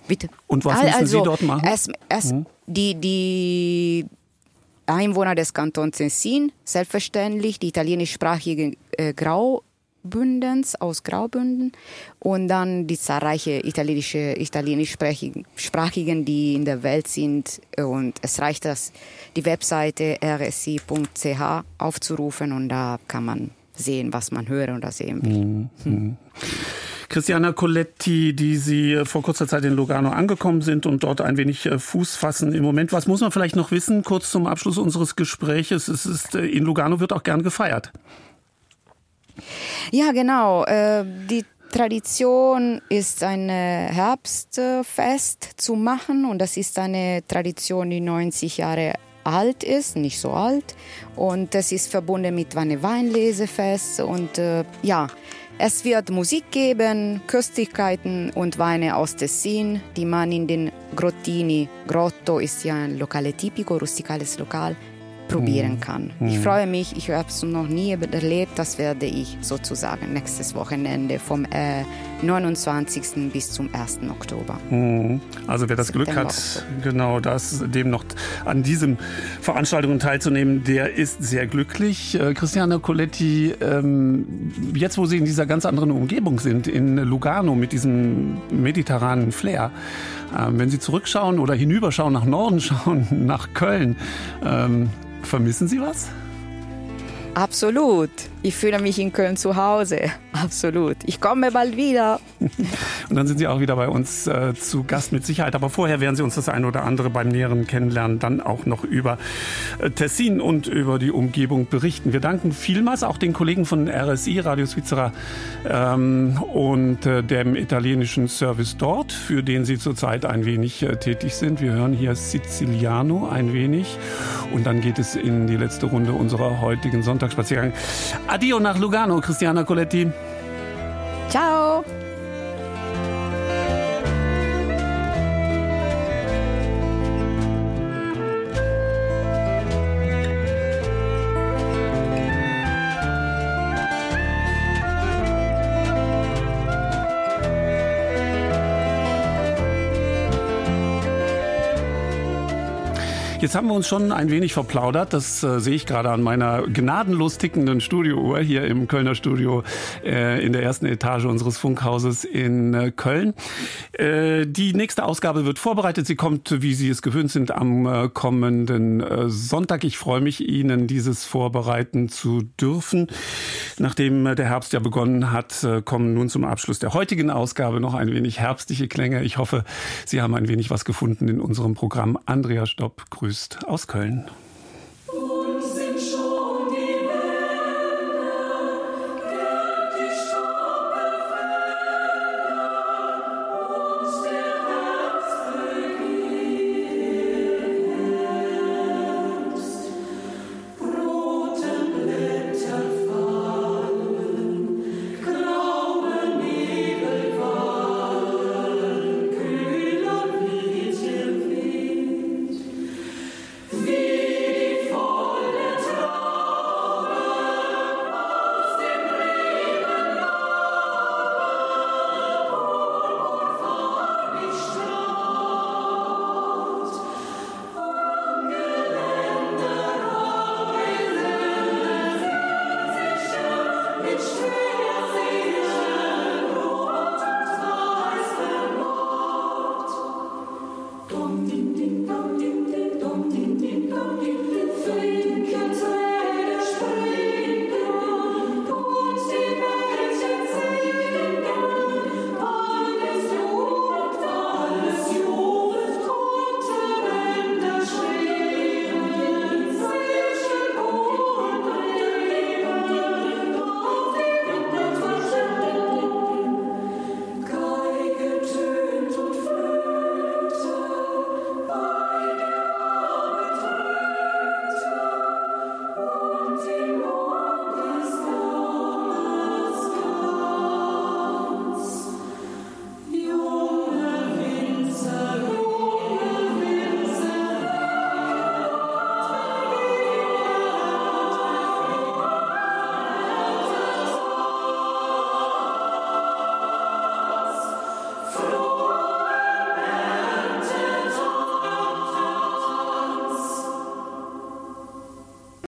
Bitte. Und was müssen Sie also, dort machen? Es, es, Mhm. die, die Einwohner des Kantons Tessin, selbstverständlich, die italienischsprachigen äh, Graubündens aus Graubünden und dann die zahlreiche italienische, italienischsprachigen, Sprachigen, die in der Welt sind. Und es reicht, das, die Webseite rsi.ch aufzurufen und da kann man sehen, was man hören oder sehen will. Mhm. Mhm. Christiana Coletti, die Sie vor kurzer Zeit in Lugano angekommen sind und dort ein wenig äh, Fuß fassen im Moment. Was muss man vielleicht noch wissen, kurz zum Abschluss unseres Gespräches? Es ist, äh, in Lugano wird auch gern gefeiert. Ja, genau. Äh, Die Tradition ist ein äh, Herbstfest zu machen und das ist eine Tradition, die 90 Jahre alt ist, nicht so alt. Und das ist verbunden mit einem Weinlesefest und äh, ja, es wird Musik geben, Köstlichkeiten und Weine aus Tessin, die man in den Grottini, Grotto ist ja ein Lokale tipico, rustikales Lokal, probieren Mhm. kann. Mhm. Ich freue mich, ich habe es noch nie erlebt, das werde ich sozusagen nächstes Wochenende vom äh, 29. bis zum 1. Oktober. Mhm. Also wer das Glück September, hat, genau das, dem noch an diesen Veranstaltungen teilzunehmen, der ist sehr glücklich. Äh, Christiana Coletti, ähm, jetzt wo Sie in dieser ganz anderen Umgebung sind, in Lugano mit diesem mediterranen Flair, wenn Sie zurückschauen oder hinüberschauen, nach Norden schauen, nach Köln, ähm, vermissen Sie was? Absolut. Ich fühle mich in Köln zu Hause. Absolut. Ich komme bald wieder. Und dann sind Sie auch wieder bei uns äh, zu Gast mit Sicherheit. Aber vorher werden Sie uns das eine oder andere beim näheren Kennenlernen dann auch noch über äh, Tessin und über die Umgebung berichten. Wir danken vielmals auch den Kollegen von RSI, Radio Svizzera ähm, und äh, dem italienischen Service dort, für den Sie zurzeit ein wenig äh, tätig sind. Wir hören hier Siciliano ein wenig und dann geht es in die letzte Runde unserer heutigen Sonntagsspaziergang. Addio nach Lugano, Christiana Coletti. Ciao. Jetzt haben wir uns schon ein wenig verplaudert. Das äh, sehe ich gerade an meiner gnadenlos tickenden Studiouhr hier im Kölner Studio äh, in der ersten Etage unseres Funkhauses in äh, Köln. Äh, die nächste Ausgabe wird vorbereitet. Sie kommt, wie Sie es gewöhnt sind, am äh, kommenden äh, Sonntag. Ich freue mich, Ihnen dieses vorbereiten zu dürfen. Nachdem der Herbst ja begonnen hat, kommen nun zum Abschluss der heutigen Ausgabe noch ein wenig herbstliche Klänge. Ich hoffe, Sie haben ein wenig was gefunden in unserem Programm. Andrea Stopp grüßt aus Köln.